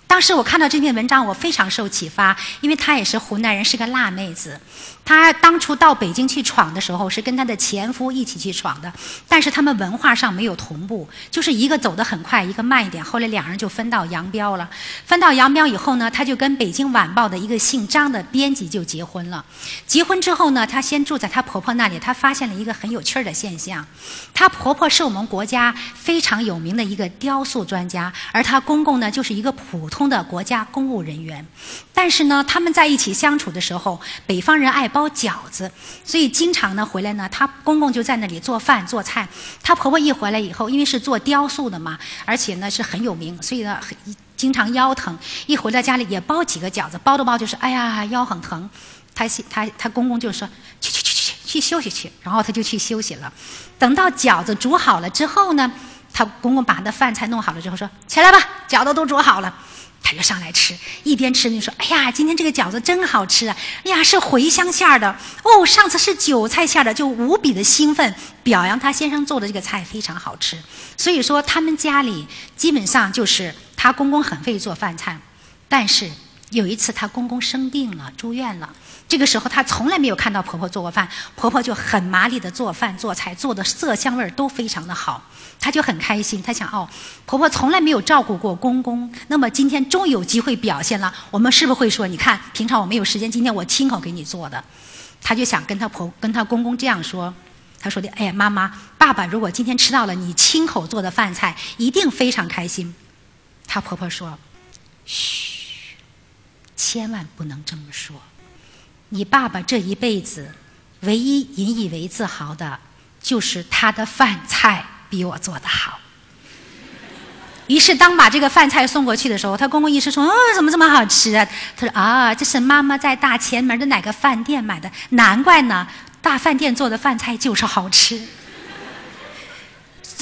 当时我看到这篇文章，我非常受启发，因为她也是湖南人，是个辣妹子。她当初到北京去闯的时候，是跟她的前夫一起去闯的，但是他们文化上没有同步，就是一个走得很快，一个慢一点。后来两人就分道扬镳了。分道扬镳以后呢，她就跟北京晚报的一个姓张的编辑就结婚了。结婚之后呢，她先住在她婆婆那里，她发现了一个很有趣儿的现象：她婆婆是我们国家非常有名的一个雕塑专家，而她公公呢，就是一个普通的国家公务人员。但是呢，他们在一起相处的时候，北方人爱包饺子，所以经常呢回来呢，她公公就在那里做饭做菜。她婆婆一回来以后，因为是做雕塑的嘛，而且呢是很有名，所以呢很经常腰疼。一回到家里也包几个饺子，包着包就是哎呀腰很疼。她她她公公就说去去去去去休息去，然后她就去休息了。等到饺子煮好了之后呢，她公公把那饭菜弄好了之后说起来吧，饺子都煮好了。他就上来吃，一边吃就说：“哎呀，今天这个饺子真好吃啊！哎呀，是茴香馅儿的哦，上次是韭菜馅儿的，就无比的兴奋，表扬他先生做的这个菜非常好吃。所以说，他们家里基本上就是他公公很会做饭菜，但是有一次她公公生病了，住院了。”这个时候，她从来没有看到婆婆做过饭，婆婆就很麻利的做饭做菜，做的色香味都非常的好，她就很开心。她想，哦，婆婆从来没有照顾过公公，那么今天终于有机会表现了。我们是不是会说，你看，平常我没有时间，今天我亲口给你做的？她就想跟她婆跟她公公这样说，她说的，哎呀，妈妈，爸爸如果今天吃到了你亲口做的饭菜，一定非常开心。她婆婆说，嘘，千万不能这么说。你爸爸这一辈子，唯一引以为自豪的，就是他的饭菜比我做的好。于是，当把这个饭菜送过去的时候，他公公一时说：“哦，怎么这么好吃啊？”他说：“啊，这是妈妈在大前门的哪个饭店买的，难怪呢，大饭店做的饭菜就是好吃。”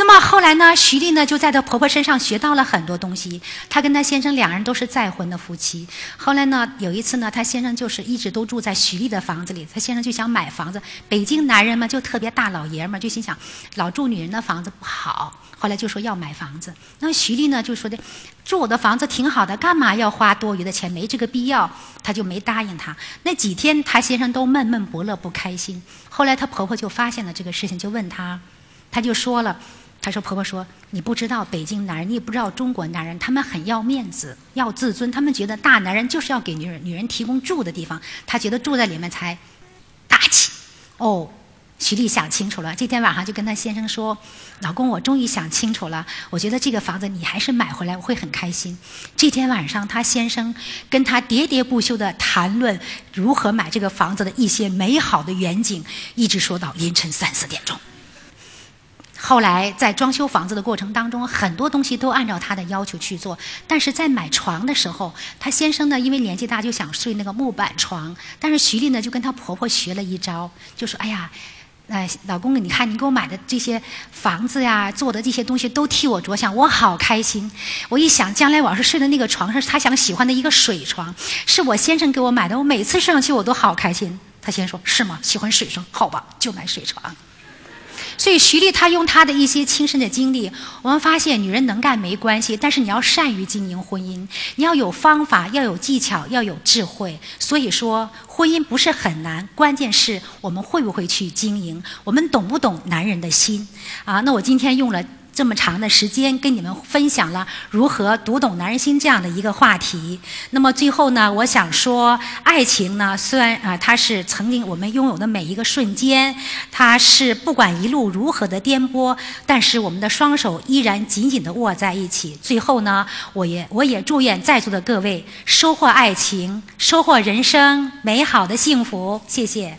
那么后来呢？徐丽呢就在她婆婆身上学到了很多东西。她跟她先生两人都是再婚的夫妻。后来呢，有一次呢，她先生就是一直都住在徐丽的房子里。她先生就想买房子。北京男人嘛就特别大老爷们儿，就心想老住女人的房子不好。后来就说要买房子。那徐丽呢就说的住我的房子挺好的，干嘛要花多余的钱？没这个必要。她就没答应他。那几天她先生都闷闷不乐不开心。后来她婆婆就发现了这个事情，就问她，她就说了。她说：“婆婆说，你不知道北京男人，你也不知道中国男人，他们很要面子，要自尊。他们觉得大男人就是要给女人女人提供住的地方，他觉得住在里面才大气。”哦，徐丽想清楚了，这天晚上就跟她先生说：“老公，我终于想清楚了，我觉得这个房子你还是买回来，我会很开心。”这天晚上，她先生跟她喋喋不休地谈论如何买这个房子的一些美好的远景，一直说到凌晨三四点钟。后来在装修房子的过程当中，很多东西都按照他的要求去做。但是在买床的时候，他先生呢因为年纪大就想睡那个木板床，但是徐丽呢就跟她婆婆学了一招，就说：“哎呀，哎，老公，你看你给我买的这些房子呀，做的这些东西都替我着想，我好开心。我一想将来我要是睡的那个床上是他想喜欢的一个水床，是我先生给我买的，我每次睡上去我都好开心。”他先说：“是吗？喜欢水床？好吧，就买水床。”所以徐丽她用她的一些亲身的经历，我们发现女人能干没关系，但是你要善于经营婚姻，你要有方法，要有技巧，要有智慧。所以说婚姻不是很难，关键是我们会不会去经营，我们懂不懂男人的心啊？那我今天用了。这么长的时间跟你们分享了如何读懂男人心这样的一个话题。那么最后呢，我想说，爱情呢，虽然啊，它是曾经我们拥有的每一个瞬间，它是不管一路如何的颠簸，但是我们的双手依然紧紧的握在一起。最后呢，我也我也祝愿在座的各位收获爱情，收获人生美好的幸福。谢谢。